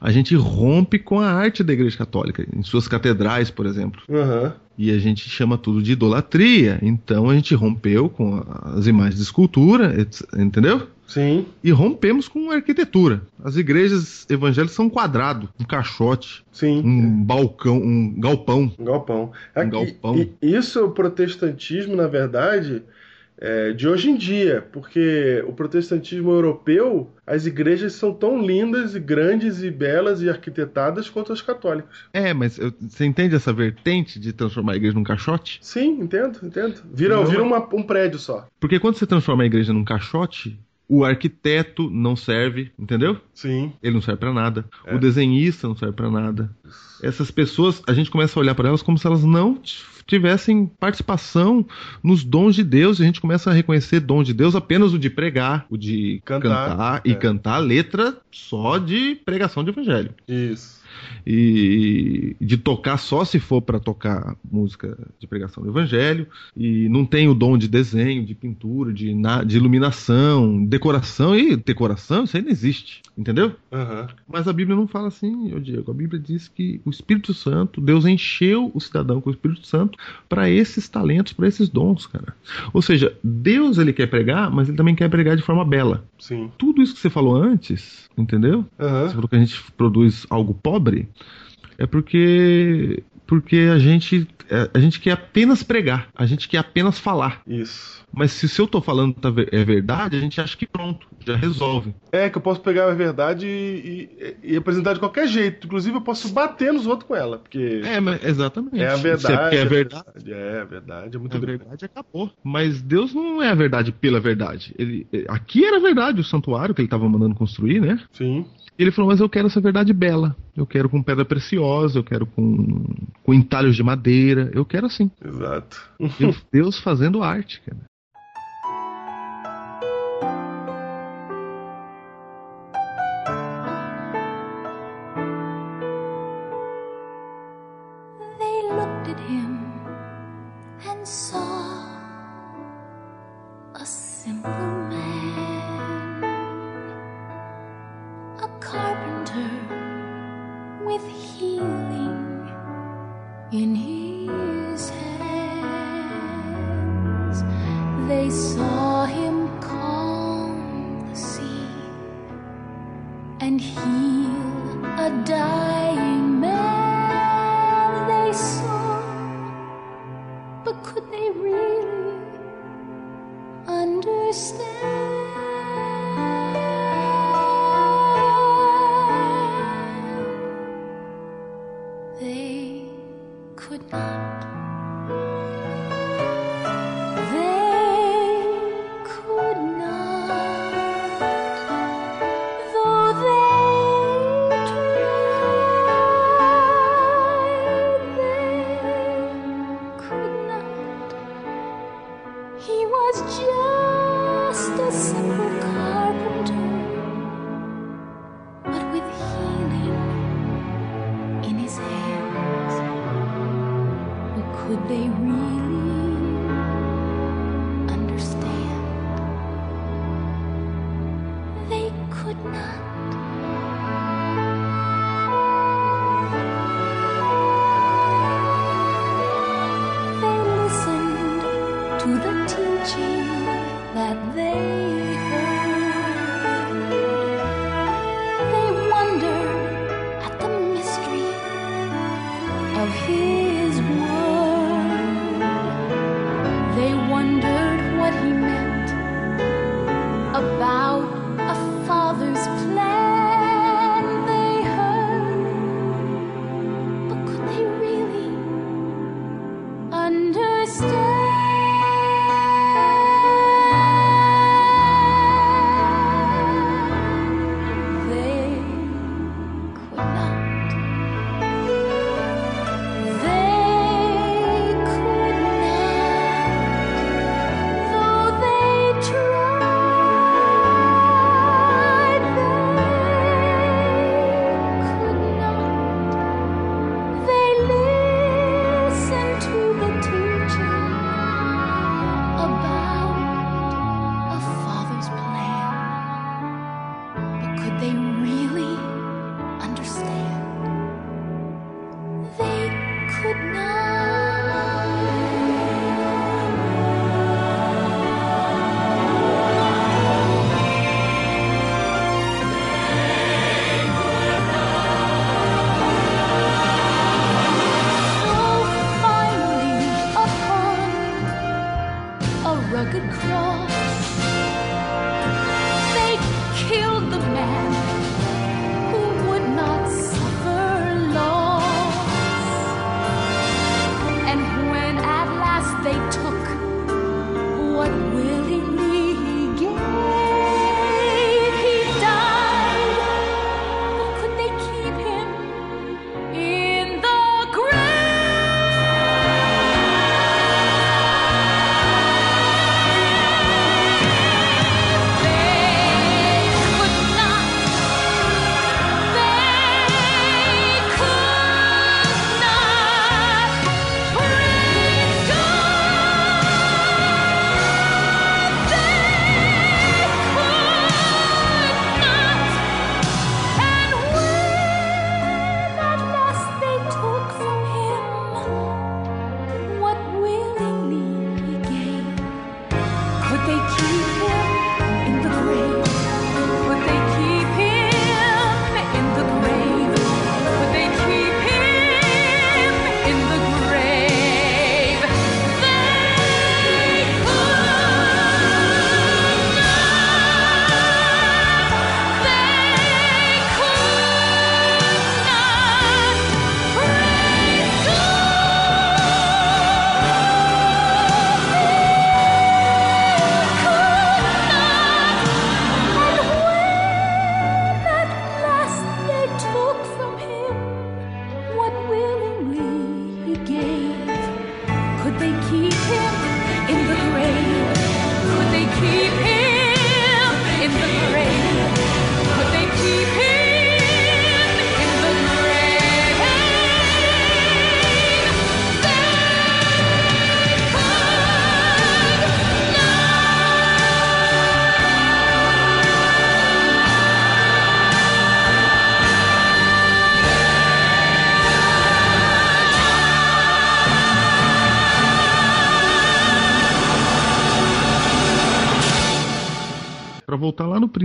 a gente rompe com a arte da Igreja Católica, em suas catedrais, por exemplo. Aham. E a gente chama tudo de idolatria. Então a gente rompeu com as imagens de escultura, entendeu? Sim, E rompemos com a arquitetura. As igrejas evangélicas são um quadrado, um caixote, sim. um balcão, um galpão. Um galpão. Um Aqui, galpão. e- Isso é o protestantismo, na verdade, é, de hoje em dia, porque o protestantismo europeu, as igrejas são tão lindas e grandes e belas e arquitetadas quanto as católicas. É, mas eu- você entende essa vertente de transformar a igreja num caixote? Sim, entendo, entendo. Vira, Não, vira é- uma- um prédio só. Porque quando você transforma a igreja num caixote, o arquiteto não serve, entendeu? Sim, Ele não serve pra nada. É. O desenhista não serve pra nada. Essas pessoas, a gente começa a olhar pra elas como se elas não tivessem participação nos dons de Deus. E a gente começa a reconhecer dom de Deus apenas o de pregar, o de Cantar, cantar, e é. cantar letra só de pregação de evangelho. isso. E de tocar só se for para tocar música de pregação do evangelho e não tem o dom de desenho, de pintura, de, na- de iluminação, decoração e decoração, isso aí não existe, entendeu? Aham. Mas a Bíblia não fala assim, ô Diego. A Bíblia diz que o Espírito Santo, Deus encheu o cidadão com o Espírito Santo para esses talentos, para esses dons, cara. Ou seja, Deus ele quer pregar, mas ele também quer pregar de forma bela. Sim. Tudo isso que você falou antes, entendeu? Você Aham. falou que a gente produz algo pobre, é porque porque a gente é, a gente quer apenas pregar, a gente quer apenas falar. Isso. Mas se, se eu tô falando é verdade, a gente acha que pronto, já resolve. É que eu posso pegar a verdade e, e- e apresentar de qualquer jeito. Inclusive, eu posso bater nos outros com ela, porque É, mas exatamente. é a verdade. é, porque é verdade. É a verdade. É muito A grande. verdade acabou. Mas Deus não é a verdade pela verdade. Ele, aqui era a verdade, o santuário que ele estava mandando construir, né? Sim. E ele falou, mas eu quero essa verdade bela. Eu quero com pedra preciosa, eu quero com, com entalhos de madeira. Eu quero assim. Exato. Deus, Deus fazendo arte, cara. In his hands. They saw him calm the sea and heal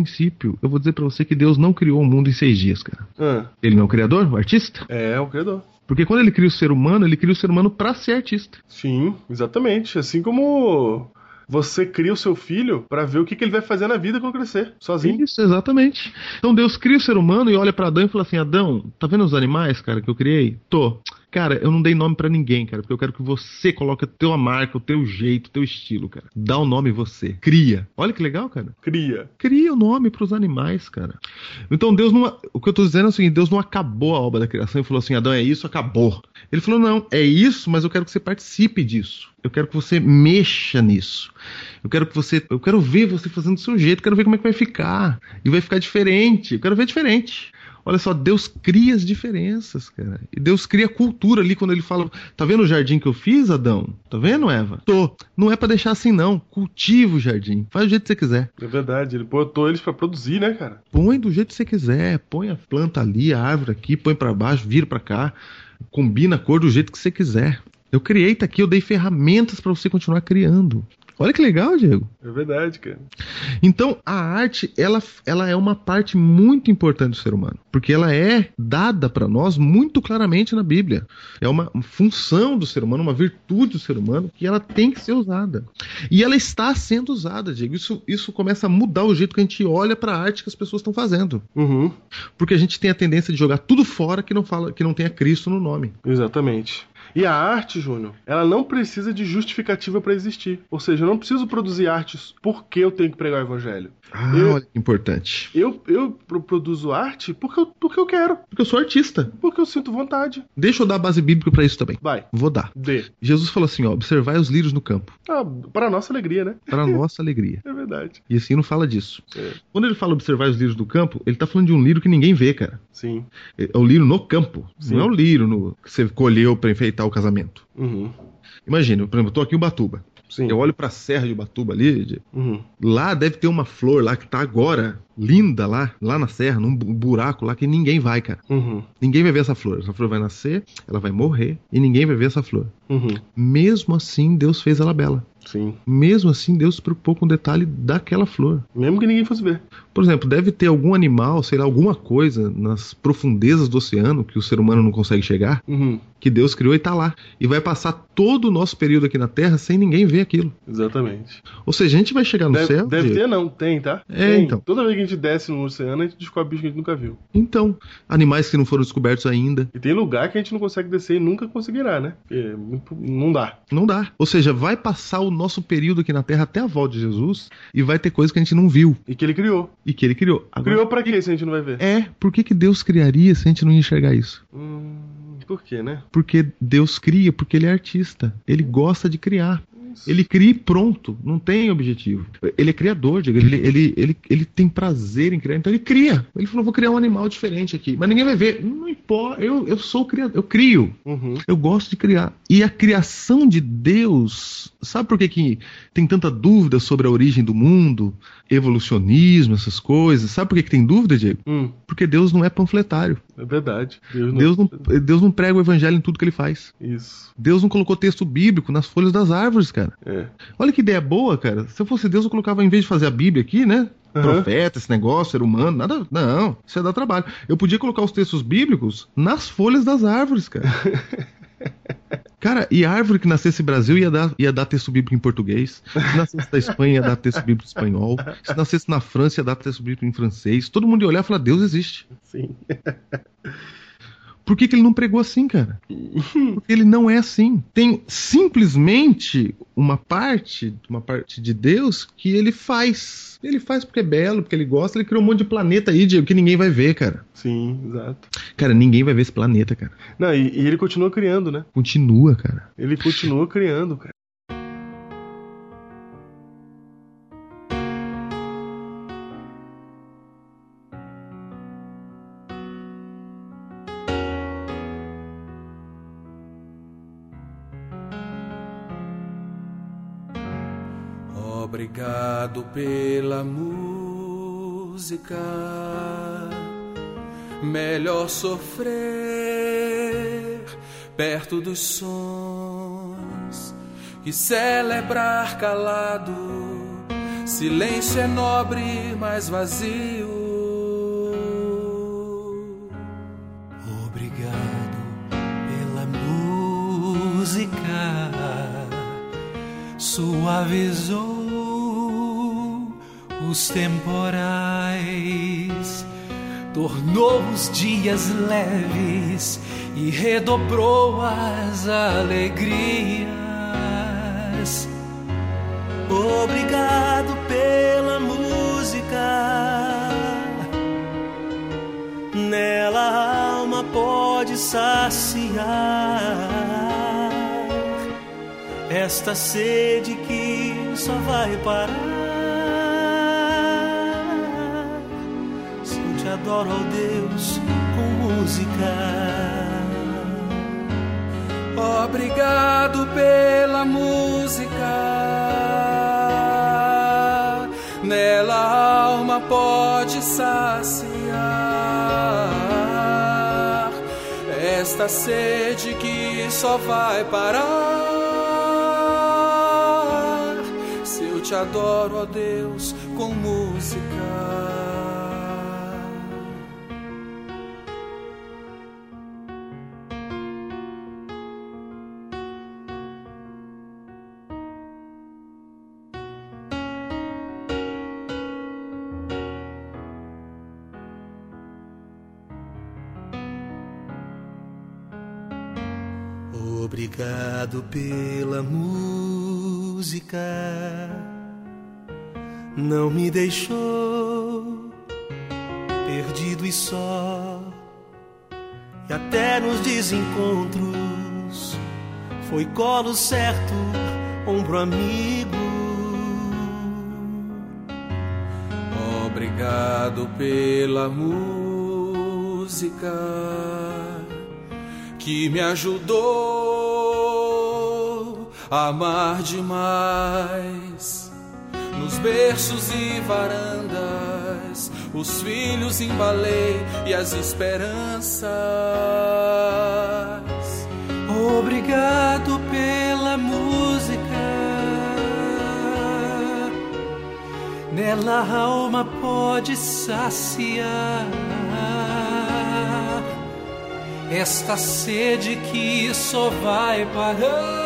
princípio, eu vou dizer pra você que Deus não criou o mundo em seis dias, cara. Ah, Ele não é o criador, o artista? é o criador. Porque quando ele cria o ser humano, ele cria o ser humano pra ser artista. Sim, exatamente. Assim como você cria o seu filho pra ver o que, que ele vai fazer na vida quando crescer, sozinho. Isso, exatamente. Então Deus cria o ser humano e olha pra Adão e fala assim: Adão, tá vendo os animais, cara, que eu criei? Tô. Cara, eu não dei nome pra ninguém, cara, porque eu quero que você coloque a tua marca, o teu jeito, o teu estilo, cara. Dá o nome você. Cria. Olha que legal, cara. Cria. Cria o nome pros animais, cara. Então Deus não. O que eu tô dizendo é o seguinte: Deus não acabou a obra da criação e falou assim: Adão, é isso, acabou. Ele falou: não, é isso, mas eu quero que você participe disso. Eu quero que você mexa nisso. Eu quero que você. Eu quero ver você fazendo do seu jeito, quero ver como é que vai ficar. E vai ficar diferente. Eu quero ver diferente. Olha só, Deus cria as diferenças, cara. E Deus cria cultura ali quando ele fala: Tá vendo o jardim que eu fiz, Adão? Tá vendo, Eva? Tô. Não é pra deixar assim, não. Cultiva o jardim. Faz do jeito que você quiser. É verdade, ele botou eles pra produzir, né, cara? Põe do jeito que você quiser. Põe a planta ali, a árvore aqui, põe pra baixo, vira pra cá. Combina a cor do jeito que você quiser. Eu criei, tá aqui, eu dei ferramentas pra você continuar criando. Olha que legal, Diego. É verdade, cara. Então, a arte, ela, ela é uma parte muito importante do ser humano, porque ela é dada para nós muito claramente na Bíblia. É uma função do ser humano, uma virtude do ser humano que ela tem que ser usada. E ela está sendo usada, Diego. Isso, isso começa a mudar o jeito que a gente olha para a arte que as pessoas estão fazendo. Uhum, Porque a gente tem a tendência de jogar tudo fora que não fala, que não tenha Cristo no nome. exatamente. E a arte, Júnior, ela não precisa de justificativa pra existir. Ou seja, eu não preciso produzir artes porque eu tenho que pregar o evangelho. Ah, Eu- olha que importante. Eu, eu pro- produzo arte porque eu, porque eu quero, Porque eu sou artista. porque eu sinto vontade. Deixa eu dar a base bíblica para isso também. Vai, Vou dar. dê. Jesus falou assim: ó, observai os lírios no campo, Ah, para nossa alegria, né? para nossa alegria. É verdade. E assim não fala disso. É. Quando ele fala observar os lírios do campo, ele tá falando de um lírio que ninguém vê, cara. Sim. É o lírio no campo. Sim. Não é o lírio no, que você colheu pra enfeitar o casamento. Uhum. Imagina, por exemplo, eu tô aqui em Ubatuba. Sim. Eu olho pra serra de Ubatuba ali, Uhum. lá deve ter uma flor lá que tá agora linda lá, lá na serra, num bu- buraco lá que ninguém vai, cara. Uhum. Ninguém vai ver essa flor. Essa flor vai nascer, ela vai morrer e ninguém vai ver essa flor. Uhum. Mesmo assim, Deus fez ela bela. Sim. Mesmo assim, Deus se preocupou com o detalhe daquela flor. Mesmo que ninguém fosse ver. Por exemplo, deve ter algum animal, sei lá, alguma coisa nas profundezas do oceano que o ser humano não consegue chegar, Uhum. Que Deus criou e tá lá. E vai passar todo o nosso período aqui na Terra sem ninguém ver aquilo. Exatamente. Ou seja, a gente vai chegar no Deve, céu. deve Diego. ter, não. Tem, tá? É, Tem. então. Toda vez que a gente desce no oceano, a gente descobre bicho que a gente nunca viu. Então, animais que não foram descobertos ainda. E tem lugar que a gente não consegue descer e nunca conseguirá, né? Porque é não dá. Não dá. Ou seja, vai passar o nosso período aqui na Terra até a volta de Jesus e vai ter coisa que a gente não viu E que ele criou. e que ele criou. Agora, Criou pra quê se a gente não vai ver? É, por que, que Deus criaria se a gente não ia enxergar isso? Hum, por quê, né? Porque Deus cria, porque ele é artista. Ele gosta de criar. Ele cria e pronto, não tem objetivo. Ele é criador, ele, ele, ele, ele tem prazer em criar, então ele cria. Ele falou: vou criar um animal diferente aqui, mas ninguém vai ver. Não importa, eu, eu sou o criador, eu crio. Uhum. Eu gosto de criar. E a criação de Deus, sabe por que, que tem tanta dúvida sobre a origem do mundo, evolucionismo, essas coisas? Sabe por que, que tem dúvida, Diego? Hum, Porque Deus não é panfletário. é verdade. Deus não... Deus não, Deus não prega o evangelho em tudo que ele faz. Isso. Deus não colocou texto bíblico nas folhas das árvores, cara. É. Olha que ideia boa, cara. Se eu fosse Deus, eu colocava, em vez de fazer a Bíblia aqui, né? Aham. Profeta, esse negócio, ser humano, nada. Não, isso ia dar trabalho. Eu podia colocar os textos bíblicos nas folhas das árvores, cara. Cara, e árvore que nascesse no Brasil ia dar, ia dar texto bíblico em português. Se nascesse da Espanha, ia dar texto bíblico em espanhol. Se nascesse na França, ia dar texto bíblico em francês. Todo mundo ia olhar e falar: Deus existe. Sim. Por que, que ele não pregou assim, cara? Porque ele não é assim. Tem simplesmente uma parte, uma parte de Deus que ele faz. Ele faz porque é belo, porque ele gosta. Ele criou um monte de planeta aí, Diego, que ninguém vai ver, cara. Sim, exato. Cara, ninguém vai ver esse planeta, cara. Não, e, e ele continua criando, né? Continua, cara. Ele continua criando, cara. Obrigado pela música. Melhor sofrer perto dos sons que celebrar calado. Silêncio é nobre, mas vazio. Obrigado pela música, suavizou os temporais, tornou os dias leves e redobrou as alegrias. Obrigado pela música. Nela a alma pode saciar esta sede que só vai parar adoro ao Deus com música. Obrigado pela música. Nela a alma pode saciar esta sede que só vai parar se eu te adoro, ó Deus, Obrigado pela música, não me deixou perdido e só. E até nos desencontros foi colo certo, ombro amigo. Obrigado pela música que me ajudou amar demais. Nos berços e varandas, os filhos embalei e as esperanças. Obrigado pela música. Nela a alma pode saciar esta sede que só vai parar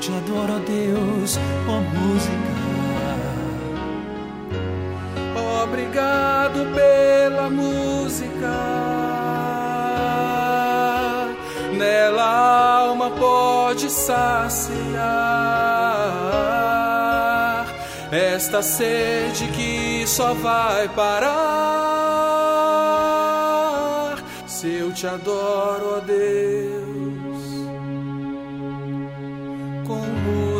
te adoro, Deus, ó música. Obrigado pela música. Nela a alma pode saciar esta sede que só vai parar se eu te adoro, ó Deus,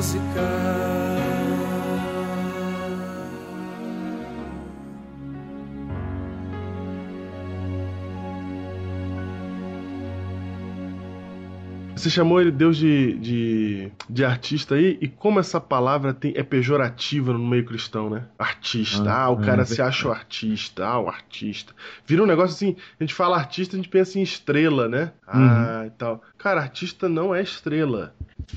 música. Você chamou ele Deus de, de, de artista aí, e como essa palavra tem, é pejorativa no meio cristão, né? Artista. Ah, Ah, o cara é se acha o artista. Ah, o artista. Vira um negócio assim, a gente fala artista, a gente pensa em estrela, né? Ah, e tal. Cara, artista não é estrela.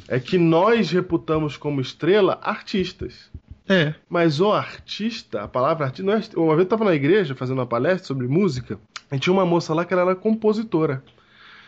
É que nós reputamos como estrela artistas. É. Mas o artista, a palavra artista, não é, uma vez eu tava na igreja fazendo uma palestra sobre música, e tinha uma moça lá que ela era compositora.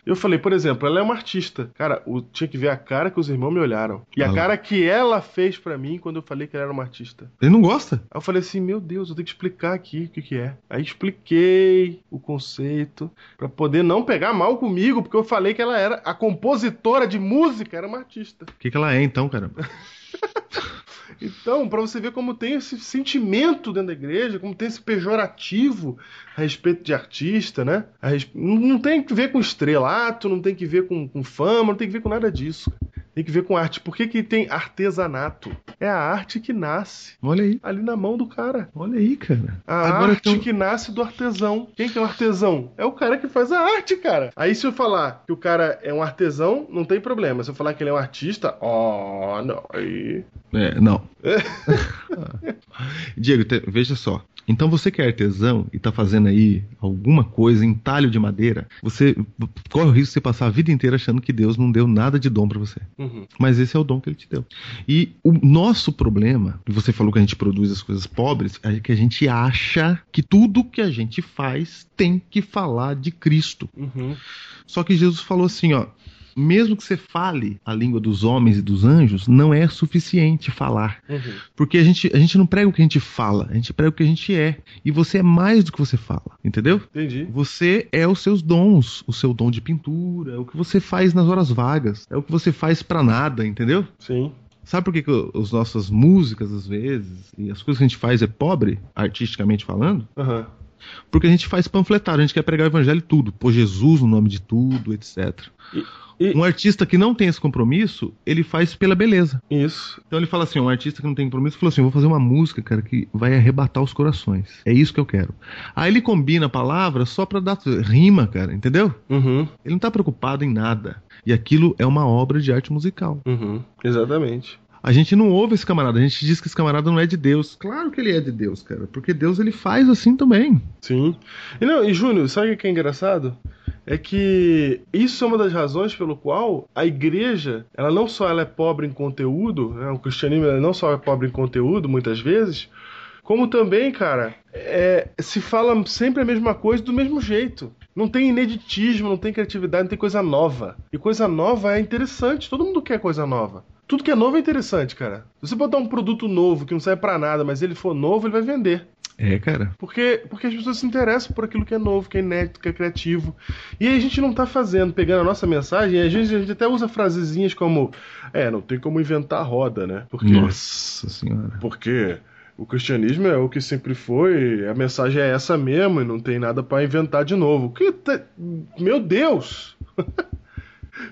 Eu falei, por exemplo, ela é uma artista. Cara, o- tinha que ver a cara que os irmãos me olharam. E a cara que ela fez pra mim quando eu falei que ela era uma artista. Ele não gosta? Aí eu falei assim, meu Deus, eu tenho que explicar aqui o que, que é. Aí expliquei o conceito pra poder não pegar mal comigo, porque eu falei que ela era a compositora de música, era uma artista. O que, que ela é então, caramba? Então, pra você ver como tem esse sentimento dentro da igreja, como tem esse pejorativo a respeito de artista, né? Respe- não tem que ver com estrelato, não tem que ver com, com fama, não tem que ver com nada disso. Tem que ver com arte. Por que, que tem artesanato? É a arte que nasce Olha aí. ali na mão do cara. Olha aí, cara. A Agora arte então- que nasce do artesão. Quem que é o artesão? É o cara que faz a arte, cara. Aí se eu falar que o cara é um artesão, não tem problema. Se eu falar que ele é um artista, ó, não. Aí. É, não. Diego, te- veja só. Então você que é artesão e tá fazendo aí alguma coisa em talho de madeira, você corre o risco de você passar a vida inteira achando que Deus não deu nada de dom pra você. Uhum. Mas esse é o dom que ele te deu. E o nosso problema, você falou que a gente produz as coisas pobres, é que a gente acha que tudo que a gente faz tem que falar de Cristo. Uhum. Só que Jesus falou assim, ó, mesmo que você fale a língua dos homens e dos anjos, não é suficiente falar. Uhum. Porque a gente, a gente não prega o que a gente fala, a gente prega o que a gente é. E você é mais do que você fala, entendeu? Entendi. Você é os seus dons, o seu dom de pintura, é o que você faz nas horas vagas, é o que você faz pra nada, entendeu? Sim. Sabe por que, que as nossas músicas, às vezes, e as coisas que a gente faz é pobre, artisticamente falando? Aham. Porque a gente faz panfletário, a gente quer pregar o evangelho tudo, pôr Jesus no nome de tudo, etc. E- Um artista que não tem esse compromisso, ele faz pela beleza. Isso. Então ele fala assim, um artista que não tem compromisso falou assim, vou fazer uma música, cara, que vai arrebatar os corações. É isso que eu quero. Aí ele combina a palavra só pra dar rima, cara, entendeu? Uhum, Ele não tá preocupado em nada. E aquilo é uma obra de arte musical. uhum. Exatamente. A gente não ouve esse camarada, a gente diz que esse camarada não é de Deus. Claro que ele é de Deus, cara, porque Deus ele faz assim também. Sim. E não, e Júnior, sabe o que é engraçado? É que isso é uma das razões pelo qual a igreja, ela não só ela é pobre em conteúdo, né, o cristianismo não só é pobre em conteúdo, muitas vezes, como também, cara, é, se fala sempre a mesma coisa do mesmo jeito. Não tem ineditismo, não tem criatividade, não tem coisa nova. E coisa nova é interessante, todo mundo quer coisa nova. Tudo que é novo é interessante, cara. Se você botar um produto novo que não serve pra nada, mas ele for novo, ele vai vender. É, cara. Porque, porque as pessoas se interessam por aquilo que é novo, que é inédito, que é criativo. E aí a gente não tá fazendo, pegando a nossa mensagem, e às vezes a gente até usa frasezinhas como É, não tem como inventar a roda, né? Porque, Nossa senhora. porque o cristianismo é o que sempre foi, a mensagem é essa mesmo, e não tem nada pra inventar de novo. Que Meu Deus!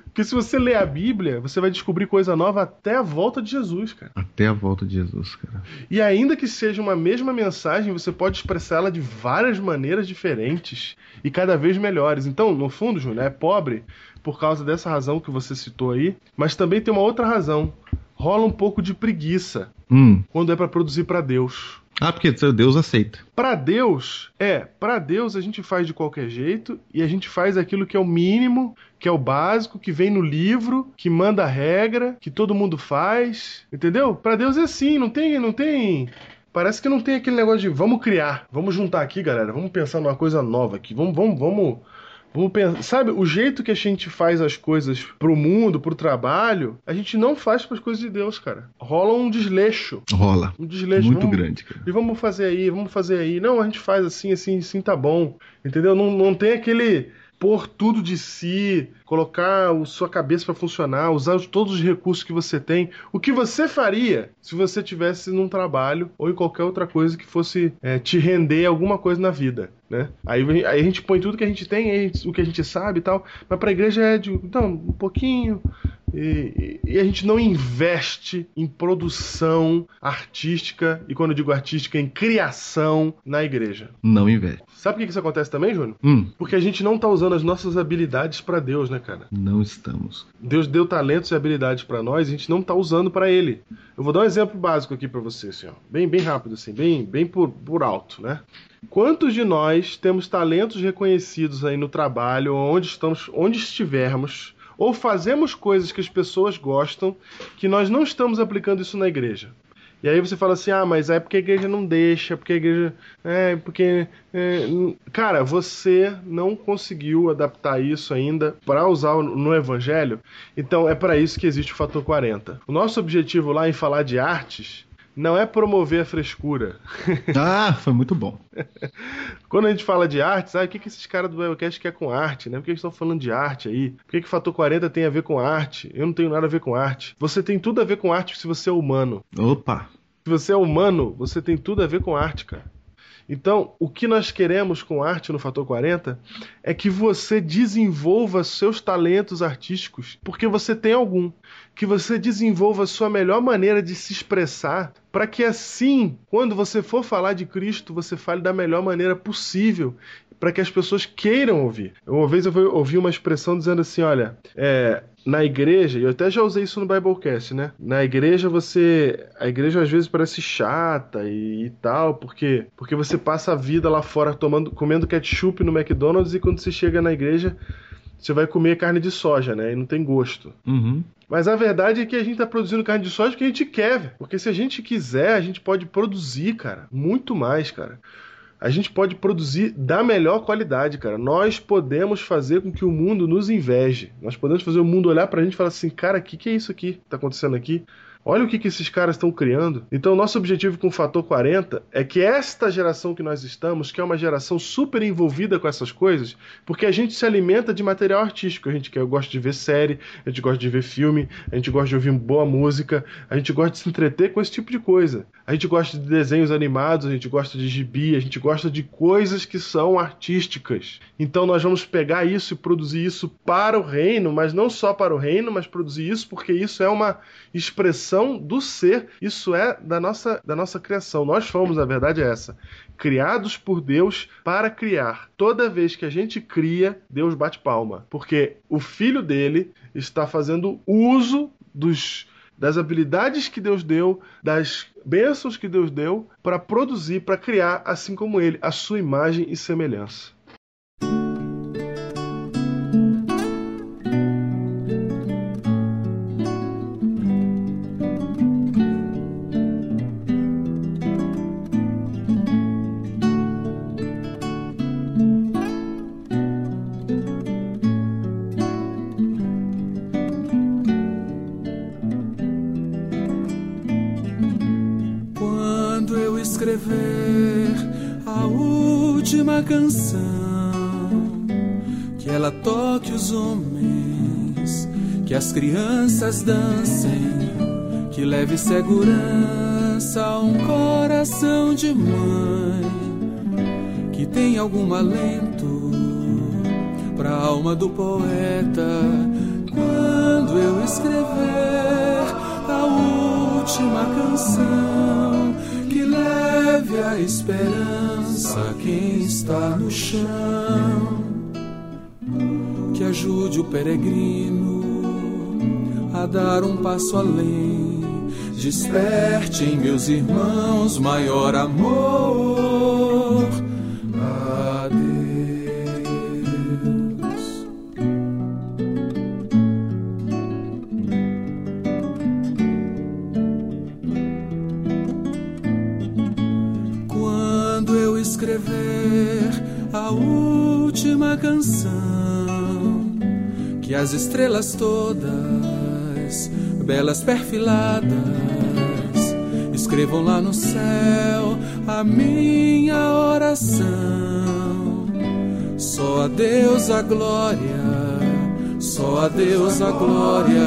Porque se você ler a Bíblia, você vai descobrir coisa nova até a volta de Jesus, cara. Até a volta de Jesus, cara. E ainda que seja uma mesma mensagem, você pode expressá-la de várias maneiras diferentes e cada vez melhores. Então, no fundo, Júnior, é pobre por causa dessa razão que você citou aí, mas também tem uma outra razão. Rola um pouco de preguiça Hum. quando é pra produzir pra Deus. Ah, porque Deus aceita. Pra Deus, é, pra Deus a gente faz de qualquer jeito e a gente faz aquilo que é o mínimo, que é o básico, que vem no livro, que manda a regra, que todo mundo faz, entendeu? Pra Deus é assim, não tem, não tem Parece que não tem aquele negócio de vamos criar, vamos juntar aqui, galera, vamos pensar numa coisa nova aqui, vamos, vamos, vamos, vamos pensar. Sabe, o jeito que a gente faz as coisas pro mundo, pro trabalho, a gente não faz pras coisas de Deus, cara. Rola um desleixo. Rola. Um desleixo. Muito vamos- grande, cara. e vamos fazer aí, vamos fazer aí. Não, a gente faz assim, assim, assim tá bom. Entendeu? Não, não tem aquele pôr tudo de si, colocar a sua cabeça para funcionar, usar os- todos os recursos que você tem. O que você faria se você tivesse num trabalho ou em qualquer outra coisa que fosse é, te render alguma coisa na vida, né? Aí, aí a gente põe tudo que a gente tem, a o que a gente sabe e tal, mas pra igreja é de, então, um pouquinho, e, e- a gente não investe em produção artística, e quando eu digo artística, em criação na igreja. Não investe. Sabe por que isso acontece também, Júnior? Hum. Porque a gente não tá usando as nossas habilidades pra Deus, né, cara? Não estamos. Deus deu talentos e habilidades pra nós, e a gente não tá usando pra Ele. Eu vou dar um exemplo básico aqui pra você, assim, ó. Bem, bem rápido, assim, bem, bem por, por alto, né? Quantos de nós temos talentos reconhecidos aí no trabalho, onde estamos, onde estivermos, ou fazemos coisas que as pessoas gostam, que nós não estamos aplicando isso na igreja? E aí você fala assim, ah, mas é porque a igreja não deixa, porque a igreja. É, porque. é, cara, você não conseguiu adaptar isso ainda para usar no- no evangelho. Então é para isso que existe o fator 40. O nosso objetivo lá em falar de artes não é promover a frescura. Ah, foi muito bom. Quando a gente fala de arte, sabe o que, que esses caras do Biblecast querem com arte, né? Por que eles estão falando de arte aí? Por que, que fator 40 tem a ver com arte? Eu não tenho nada a ver com arte. Você tem tudo a ver com arte se você é humano. Opa. Se você é humano, você tem tudo a ver com arte, cara. Então, o que nós queremos com arte no Fator 40 é que você desenvolva seus talentos artísticos, porque você tem algum. Que você desenvolva a sua melhor maneira de se expressar, para que assim, quando você for falar de Cristo, você fale da melhor maneira possível, para que as pessoas queiram ouvir. Uma vez eu ouvi uma expressão dizendo assim: olha, é, na igreja, e eu até já usei isso no Biblecast, né? Na igreja você. A igreja às vezes parece chata e, e tal, porque, porque você passa a vida lá fora tomando, comendo ketchup no McDonald's e quando você chega na igreja. Você vai comer carne de soja, né? E não tem gosto. Uhum. Mas a verdade é que a gente tá produzindo carne de soja porque a gente quer. Porque se a gente quiser, a gente pode produzir, cara. Muito mais, cara. A gente pode produzir da melhor qualidade, cara. Nós podemos fazer com que o mundo nos inveje. Nós podemos fazer o mundo olhar pra gente e falar assim, cara, o que, que é isso aqui que tá acontecendo aqui? Olha o que, que esses caras estão criando. Então, nosso objetivo com o Fator 40 é que esta geração que nós estamos, que é uma geração super envolvida com essas coisas, porque a gente se alimenta de material artístico. A gente quer, gosta de ver série, a gente gosta de ver filme, a gente gosta de ouvir boa música, a gente gosta de se entreter com esse tipo de coisa. A gente gosta de desenhos animados, a gente gosta de gibi, a gente gosta de coisas que são artísticas. Então nós vamos pegar isso e produzir isso para o reino, mas não só para o reino, mas produzir isso porque isso é uma expressão do ser, isso é da nossa, da nossa criação. Nós fomos, a verdade é essa, criados por Deus para criar. Toda vez que a gente cria, Deus bate palma, porque o filho dele está fazendo uso dos das habilidades que Deus deu, das bênçãos que Deus deu para produzir, para criar, assim como ele, a sua imagem e semelhança. A última canção, que ela toque os homens, que as crianças dancem, que leve segurança a um coração de mãe, que tem algum alento pra alma do poeta. Quando eu escrever a última canção leve a esperança quem está no chão, que ajude o peregrino a dar um passo além, desperte em meus irmãos maior amor. Canção, que as estrelas todas, belas perfiladas, escrevam lá no céu a minha oração. Só a Deus a glória, só a Deus a glória.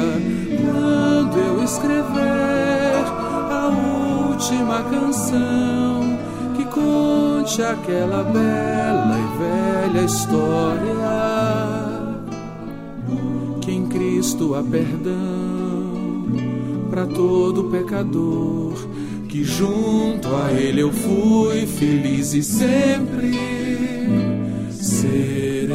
Quando eu escrever a última canção que conte aquela bela e velha história que em Cristo há perdão para todo pecador que junto a Ele eu fui feliz e sempre serei.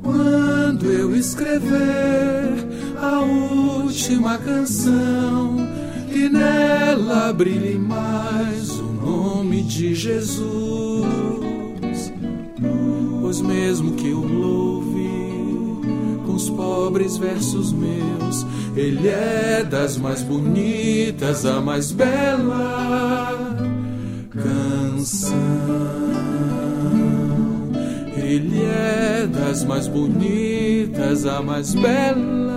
Quando eu escrever a última canção, que nela brilhe mais o nome de Jesus. Pois mesmo que eu louve com os pobres versos meus, ele é das mais bonitas, a mais bela canção. Ele é das mais bonitas, a mais bela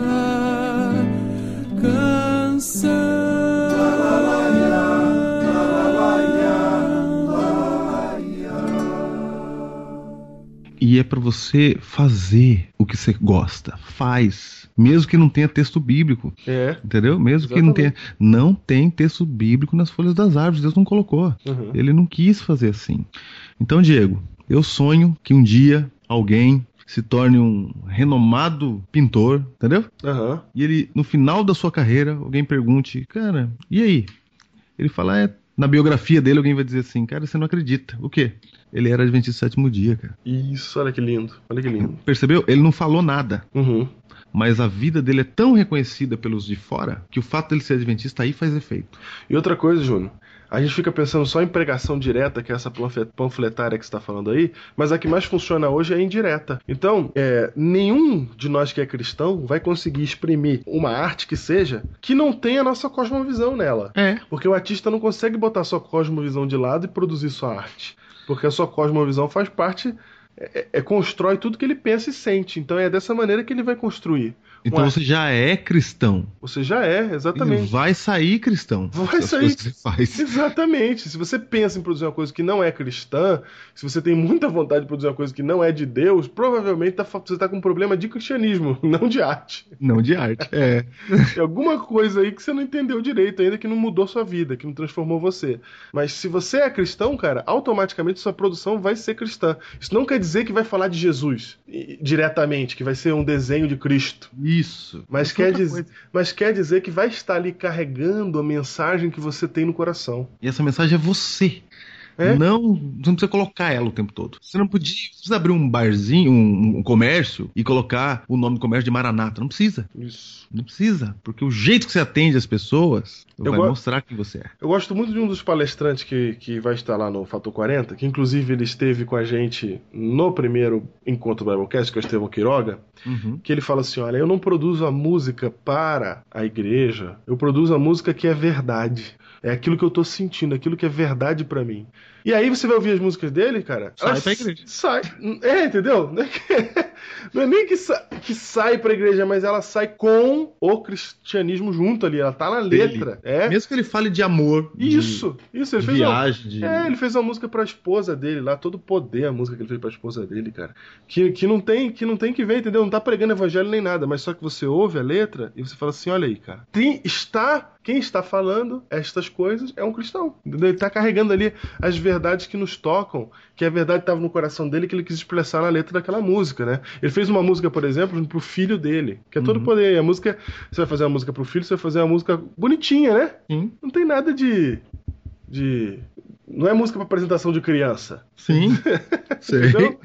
E é para você fazer o que você gosta. Faz. Mesmo que não tenha texto bíblico. É. Entendeu? Mesmo que não tenha. Não tem texto bíblico nas folhas das árvores. Deus não colocou. Uhum. Ele não quis fazer assim. Então, Diego, eu sonho que um dia alguém se torne um renomado pintor, entendeu? Aham. E ele, no final da sua carreira, alguém pergunte, cara, e aí? Ele fala, é, na biografia dele, alguém vai dizer assim, cara, você não acredita. O quê? Ele era adventista do sétimo dia, cara. Isso, olha que lindo. Olha que lindo. Percebeu? Ele não falou nada. Uhum. Mas a vida dele é tão reconhecida pelos de fora que o fato dele ser adventista aí faz efeito. E outra coisa, Júnior, a gente fica pensando só em pregação direta, que é essa panfle- panfletária que você está falando aí, mas a que mais funciona hoje é indireta. Então, é, nenhum de nós que é cristão vai conseguir exprimir uma arte que seja que não tenha a nossa cosmovisão nela. É. Porque o artista não consegue botar sua cosmovisão de lado e produzir sua arte. Porque a sua cosmovisão faz parte, é, é- constrói tudo que ele pensa e sente. Então é dessa maneira que ele vai construir Então Um você já é cristão. Você já é, E exatamente. vai sair cristão. Vai sair. Exatamente. Se você pensa em produzir uma coisa que não é cristã, se você tem muita vontade de produzir uma coisa que não é de Deus, provavelmente tá você está com um problema de cristianismo, não de arte. Não de arte. É. Tem alguma coisa aí que você não entendeu direito ainda, que não mudou sua vida, que não transformou você. Mas se você é cristão, cara, automaticamente sua produção vai ser cristã. Isso não quer dizer que vai falar de Jesus e- diretamente, que vai ser um desenho de Cristo. Isso. Mas é quer, coisa. mas quer dizer que vai estar ali carregando a mensagem que você tem no coração. E essa mensagem é você. É? Não, você não precisa colocar ela o tempo todo. Você não podia você precisa abrir um barzinho, um, um comércio e colocar o nome do comércio de Maranata. Não precisa. Isso. Não precisa. Porque o jeito que você atende as pessoas Eu vai mostrar quem você é. Eu gosto muito de um dos palestrantes que, que vai estar lá no Fator 40, que inclusive ele esteve com a gente no primeiro encontro do Biblecast, que é o Estevão Quiroga, Uhum. que ele fala assim: olha, eu não produzo a música para a igreja, eu produzo a música que é verdade. É aquilo que eu tô sentindo, aquilo que é verdade pra mim. E aí você vai ouvir as músicas dele, cara. Sai pra igreja. Sai. É, entendeu? Não é, que- não é nem que, sa- que sai pra igreja, mas ela sai com o cristianismo junto ali. Ela tá na letra. É. Mesmo que ele fale de amor. de- Isso, isso. Ele fez uma- viagem, de. é, ele fez uma música pra esposa dele lá, todo o poder a música que ele fez pra esposa dele, cara. Que, que não tem que não tem que ver, entendeu? Não tá pregando evangelho nem nada, mas só que você ouve a letra e você fala assim, olha aí, cara. Tem, está quem está falando estas coisas é um cristão. Entendeu? Ele tá carregando ali as verdades que nos tocam, que a verdade estava no coração dele que ele quis expressar na letra daquela música, né? Ele fez uma música, por exemplo, pro filho dele, que é todo Uhum. poder. E a música, você vai fazer uma música pro filho, você vai fazer uma música bonitinha, né? Sim. Não tem nada de. de. Não é música pra apresentação de criança. Sim. Sei. Entendeu?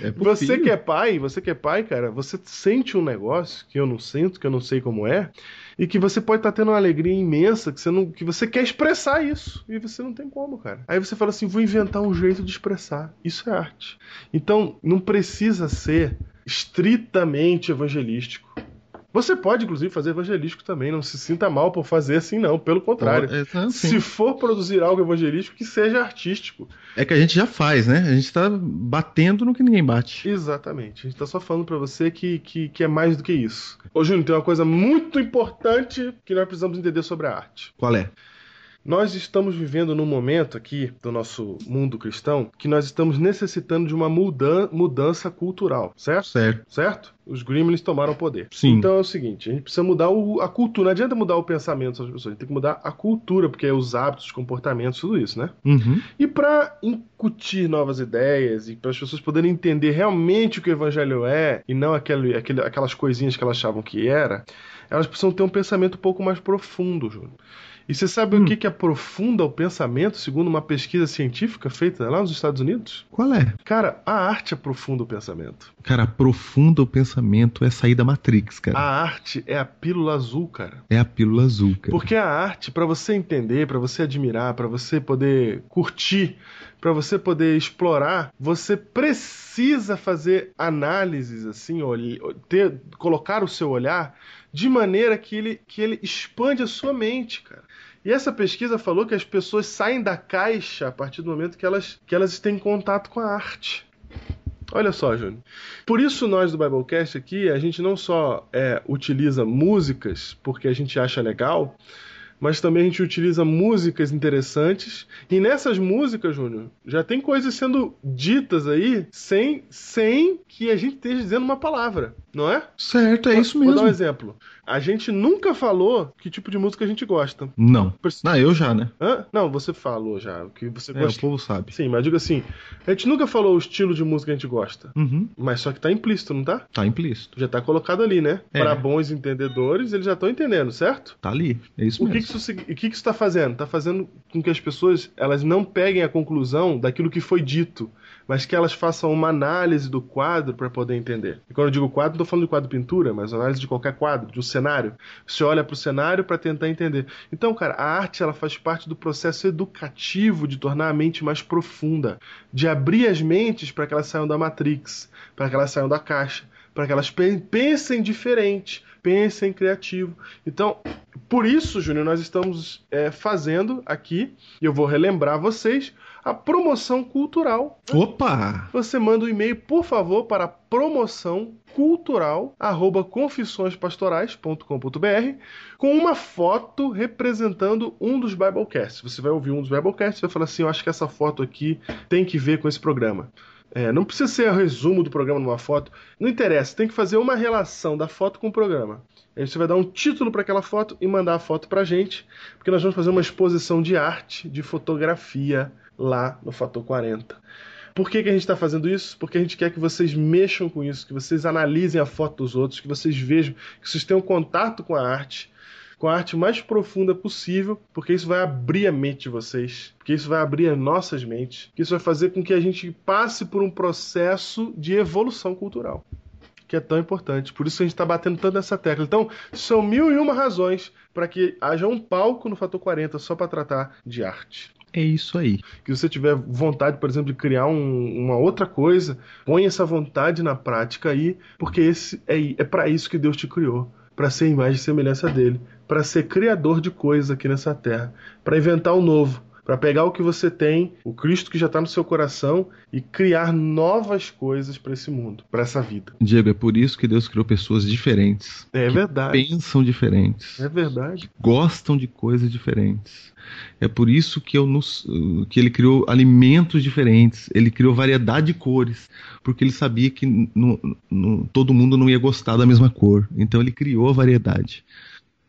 É Você filho. que é pai, você que é pai, cara, você sente um negócio que eu não sinto, que eu não sei como é, e que você pode estar tendo uma alegria imensa, que você, não, que você quer expressar isso, e você não tem como, cara. Aí você fala assim: vou inventar um jeito de expressar. Isso é arte. Então, não precisa ser estritamente evangelístico. Você pode, inclusive, fazer evangelístico também. Não se sinta mal por fazer assim, não. Pelo contrário. É, sim. Se for produzir algo evangelístico, que seja artístico. É que a gente já faz, né? A gente tá batendo no que ninguém bate. Exatamente. A gente tá só falando pra você que, que, que é mais do que isso. Ô, Júnior, tem uma coisa muito importante que nós precisamos entender sobre a arte. Qual é? Nós estamos vivendo num momento aqui do nosso mundo cristão que nós estamos necessitando de uma mudan mudança cultural, certo? Certo. Certo? Os gremlins tomaram o poder. Sim. Então é o seguinte, a gente precisa mudar o- a cultura. Não adianta mudar o pensamento das pessoas, a gente tem que mudar a cultura, porque é os hábitos, os comportamentos, tudo isso, né? Uhum. E para incutir novas ideias e para as pessoas poderem entender realmente o que o evangelho é e não aquele, aquele- aquelas coisinhas que elas achavam que era, elas precisam ter um pensamento um pouco mais profundo, Júnior. E você sabe o que, que aprofunda o pensamento, segundo uma pesquisa científica feita lá nos Estados Unidos? Qual é? Cara, a arte aprofunda o pensamento. Cara, aprofunda o pensamento é sair da Matrix, cara. A arte é a pílula azul, cara. É a pílula azul, cara. Porque a arte, pra você entender, pra você admirar, pra você poder curtir, pra você poder explorar, você precisa fazer análises assim, olhe- ter, colocar o seu olhar de maneira que ele, que ele expande a sua mente, cara. E essa pesquisa falou que as pessoas saem da caixa a partir do momento que elas, que elas têm contato com a arte. Olha só, Júnior. Por isso nós do Biblecast aqui, a gente não só é, utiliza músicas porque a gente acha legal, mas também a gente utiliza músicas interessantes. E nessas músicas, Júnior, já tem coisas sendo ditas aí sem, sem que a gente esteja dizendo uma palavra, não é? Certo, é isso Vou dar um mesmo. exemplo. A gente nunca falou que tipo de música a gente gosta. Não. Não, eu já, né? Hã? Não, você falou já o que você É, o gosta. povo sabe. Sim, mas diga assim, a gente nunca falou o estilo de música que a gente gosta. Uhum. Mas só que tá implícito, não tá? Tá implícito. Já tá colocado ali, né? É. Para bons entendedores, eles já estão entendendo, certo? Tá ali. É isso O mesmo. que isso o que, que isso tá fazendo? Tá fazendo com que as pessoas elas não peguem a conclusão daquilo que foi dito, mas que elas façam uma análise do quadro para poder entender. E quando eu digo quadro, não tô falando de quadro pintura, mas análise de qualquer quadro, de um cenário. Você olha para o cenário para tentar entender. Então, cara, a arte ela faz parte do processo educativo de tornar a mente mais profunda, de abrir as mentes para que elas saiam da matrix, para que elas saiam da caixa, para que elas pe- pensem diferente, pensem criativo. Então, por isso, Júnior, nós estamos é, fazendo aqui, e eu vou relembrar vocês, a promoção cultural. Opa! Você manda um e-mail, por favor, para promoção cultural arroba confissõespastorais.com.br com uma foto representando um dos Biblecasts. Você vai ouvir um dos Biblecasts e vai falar assim: Eu acho que essa foto aqui tem que ver com esse programa. É, não precisa ser o resumo do programa numa foto. Não interessa, tem que fazer uma relação da foto com o programa. Aí você vai dar um título para aquela foto e mandar a foto para gente, porque nós vamos fazer uma exposição de arte, de fotografia lá no Fator 40. Por que, que a gente está fazendo isso? Porque a gente quer que vocês mexam com isso, que vocês analisem a foto dos outros, que vocês vejam, que vocês tenham contato com a arte, com a arte mais profunda possível, porque isso vai abrir a mente de vocês, porque isso vai abrir as nossas mentes, que isso vai fazer com que a gente passe por um processo de evolução cultural que é tão importante. Por isso que a gente está batendo tanto nessa tecla. Então, são mil e uma razões para que haja um palco no Fator 40 só para tratar de arte. É isso aí. Que você tiver vontade, por exemplo, de criar um- uma outra coisa, põe essa vontade na prática aí, porque esse é, é para isso que Deus te criou. Para ser a imagem e semelhança dele. Para ser criador de coisas aqui nessa terra. Para inventar o novo. Para pegar o que você tem, o Cristo que já está no seu coração, e criar novas coisas para esse mundo, para essa vida. Diego, é por isso que Deus criou pessoas diferentes. É que verdade. Pensam diferentes. É verdade. Gostam de coisas diferentes. É por isso que, eu nos- que ele criou alimentos diferentes. Ele criou variedade de cores. Porque ele sabia que no- no- todo mundo não ia gostar da mesma cor. Então ele criou a variedade.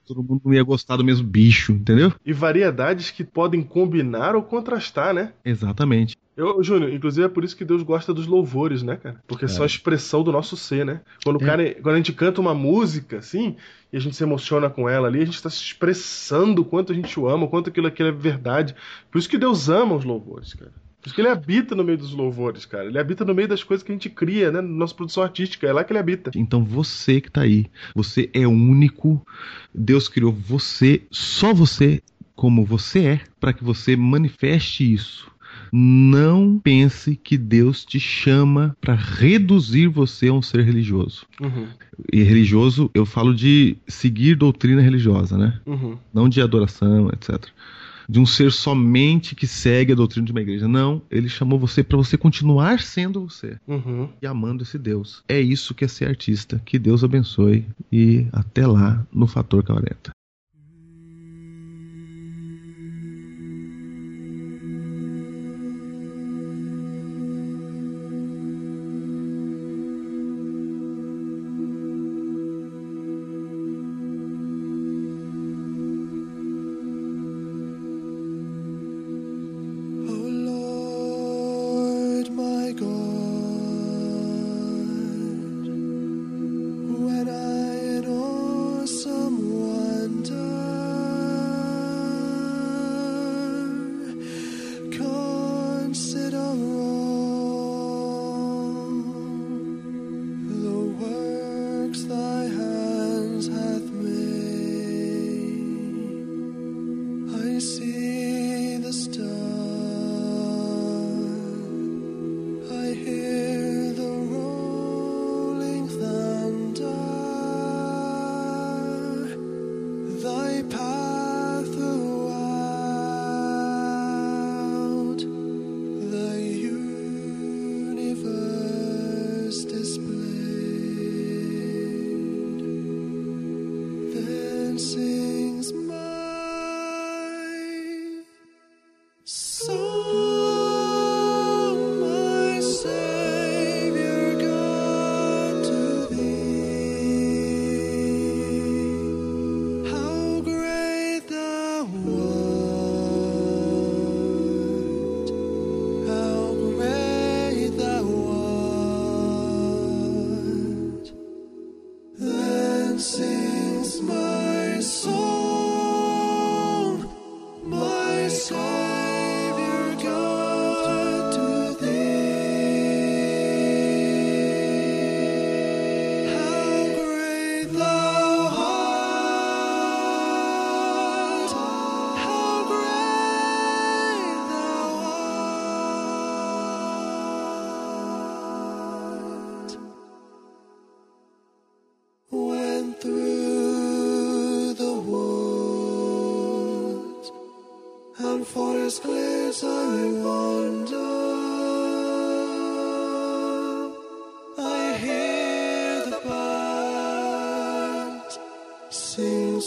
Todo mundo não ia gostar do mesmo bicho, entendeu? E variedades que podem combinar ou contrastar, né? Exatamente. Eu, Júnior, inclusive é por isso que Deus gosta dos louvores, né, cara? Porque é só a expressão do nosso ser, né? Quando, o É. cara, quando a gente canta uma música, assim, e a gente se emociona com ela ali, a gente está se expressando o quanto a gente o ama, o quanto aquilo, aquilo é verdade. Por isso que Deus ama os louvores, cara. Por isso que ele habita no meio dos louvores, cara. Ele habita no meio das coisas que a gente cria, né? Na nossa produção artística. É lá que ele habita. Então você que tá aí, você é único. Deus criou você, só você, como você é, para que você manifeste isso. Não pense que Deus te chama para reduzir você a um ser religioso. Uhum, E religioso, eu falo de seguir doutrina religiosa, né? uhum. Não de adoração, etc. De um ser somente que segue a doutrina de uma igreja. Não, ele chamou você para você continuar sendo você Uhum. e amando esse Deus. É isso que é ser artista. Que Deus abençoe e até lá no Fator 40.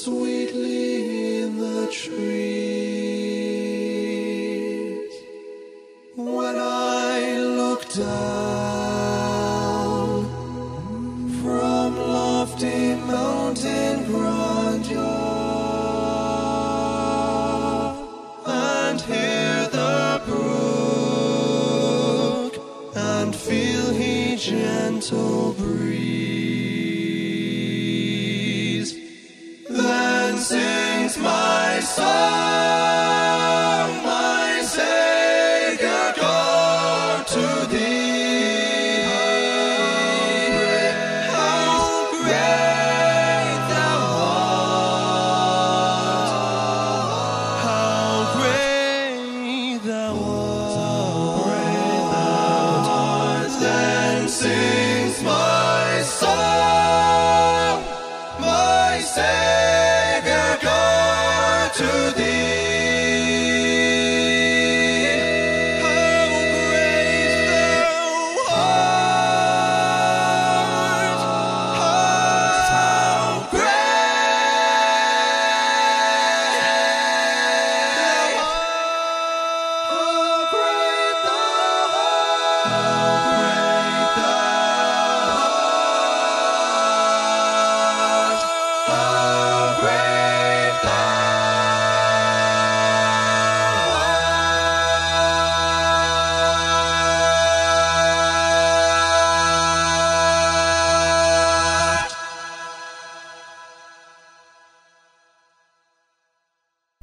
Sweetly in the trees. When I look down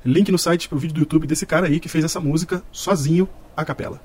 Link no site pro vídeo do YouTube desse cara aí que fez essa música sozinho, a capela.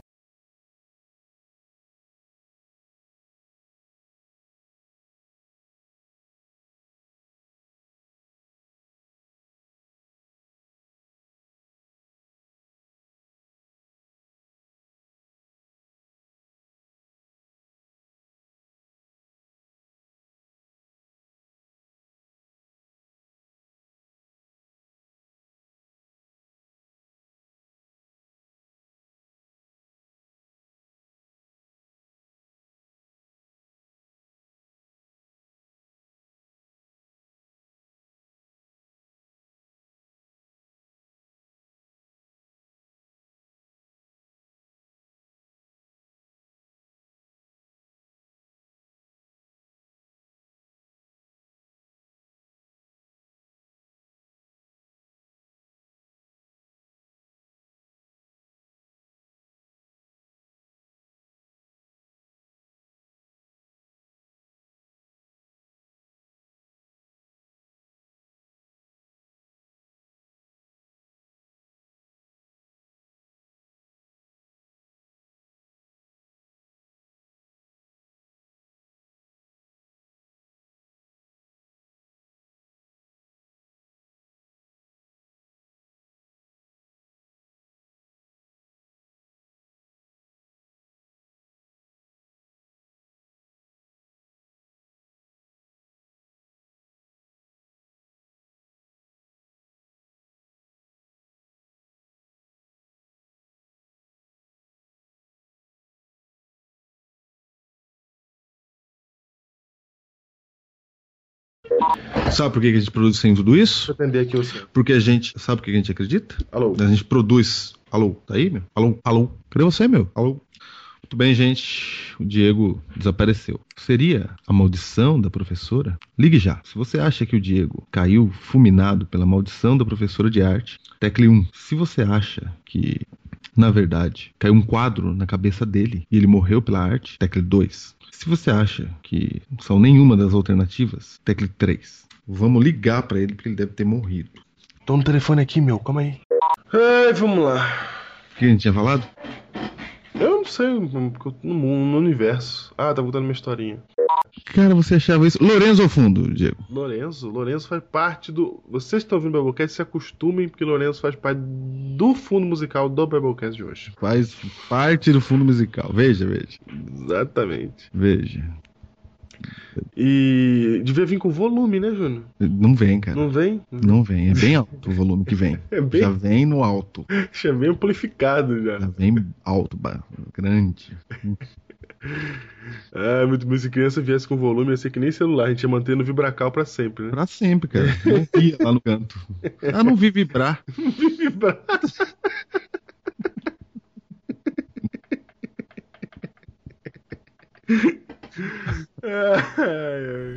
Sabe por que a gente produz sem tudo isso? Deixa aqui você. Porque a gente. Sabe por que a gente acredita? Alô? A gente produz. Alô, tá aí, meu? Alô, alô? Cadê você, meu? Alô? Muito bem, gente. O Diego desapareceu. Seria a maldição da professora? Ligue já. Se você acha que o Diego caiu fulminado pela maldição da professora de arte, tecle 1. Se você acha que, na verdade, caiu um quadro na cabeça dele e ele morreu pela arte, tecle 2. Se você acha que não são nenhuma das alternativas, tecle 3. Vamos ligar pra ele porque ele deve ter morrido. Tô no telefone aqui, meu. Calma aí. Ai, vamos lá. O que a gente tinha falado? Eu não sei, porque eu tô no mundo, no universo. Ah, tá voltando minha historinha. Cara, você achava isso. Lourenço ao fundo, Diego. Lorenzo, Lorenzo faz parte do. Vocês estão ouvindo o Biblecast, se acostumem, porque Lorenzo faz parte do fundo musical do Biblecast de hoje. Faz parte do fundo musical. Veja, veja. Exatamente. Veja. E devia vir com volume, né, Júnior? Não vem, cara. Não vem? Não vem. É bem alto o volume que vem. É bem- Já vem no alto. Já vem amplificado já. Já vem alto, grande. Ah, muito bom. Se criança viesse com volume, ia ser que nem celular. A gente ia manter no vibracal pra sempre, né? Pra sempre, cara. Não via lá no canto. Ah, não vi vibrar. Vibrar. ai, ai.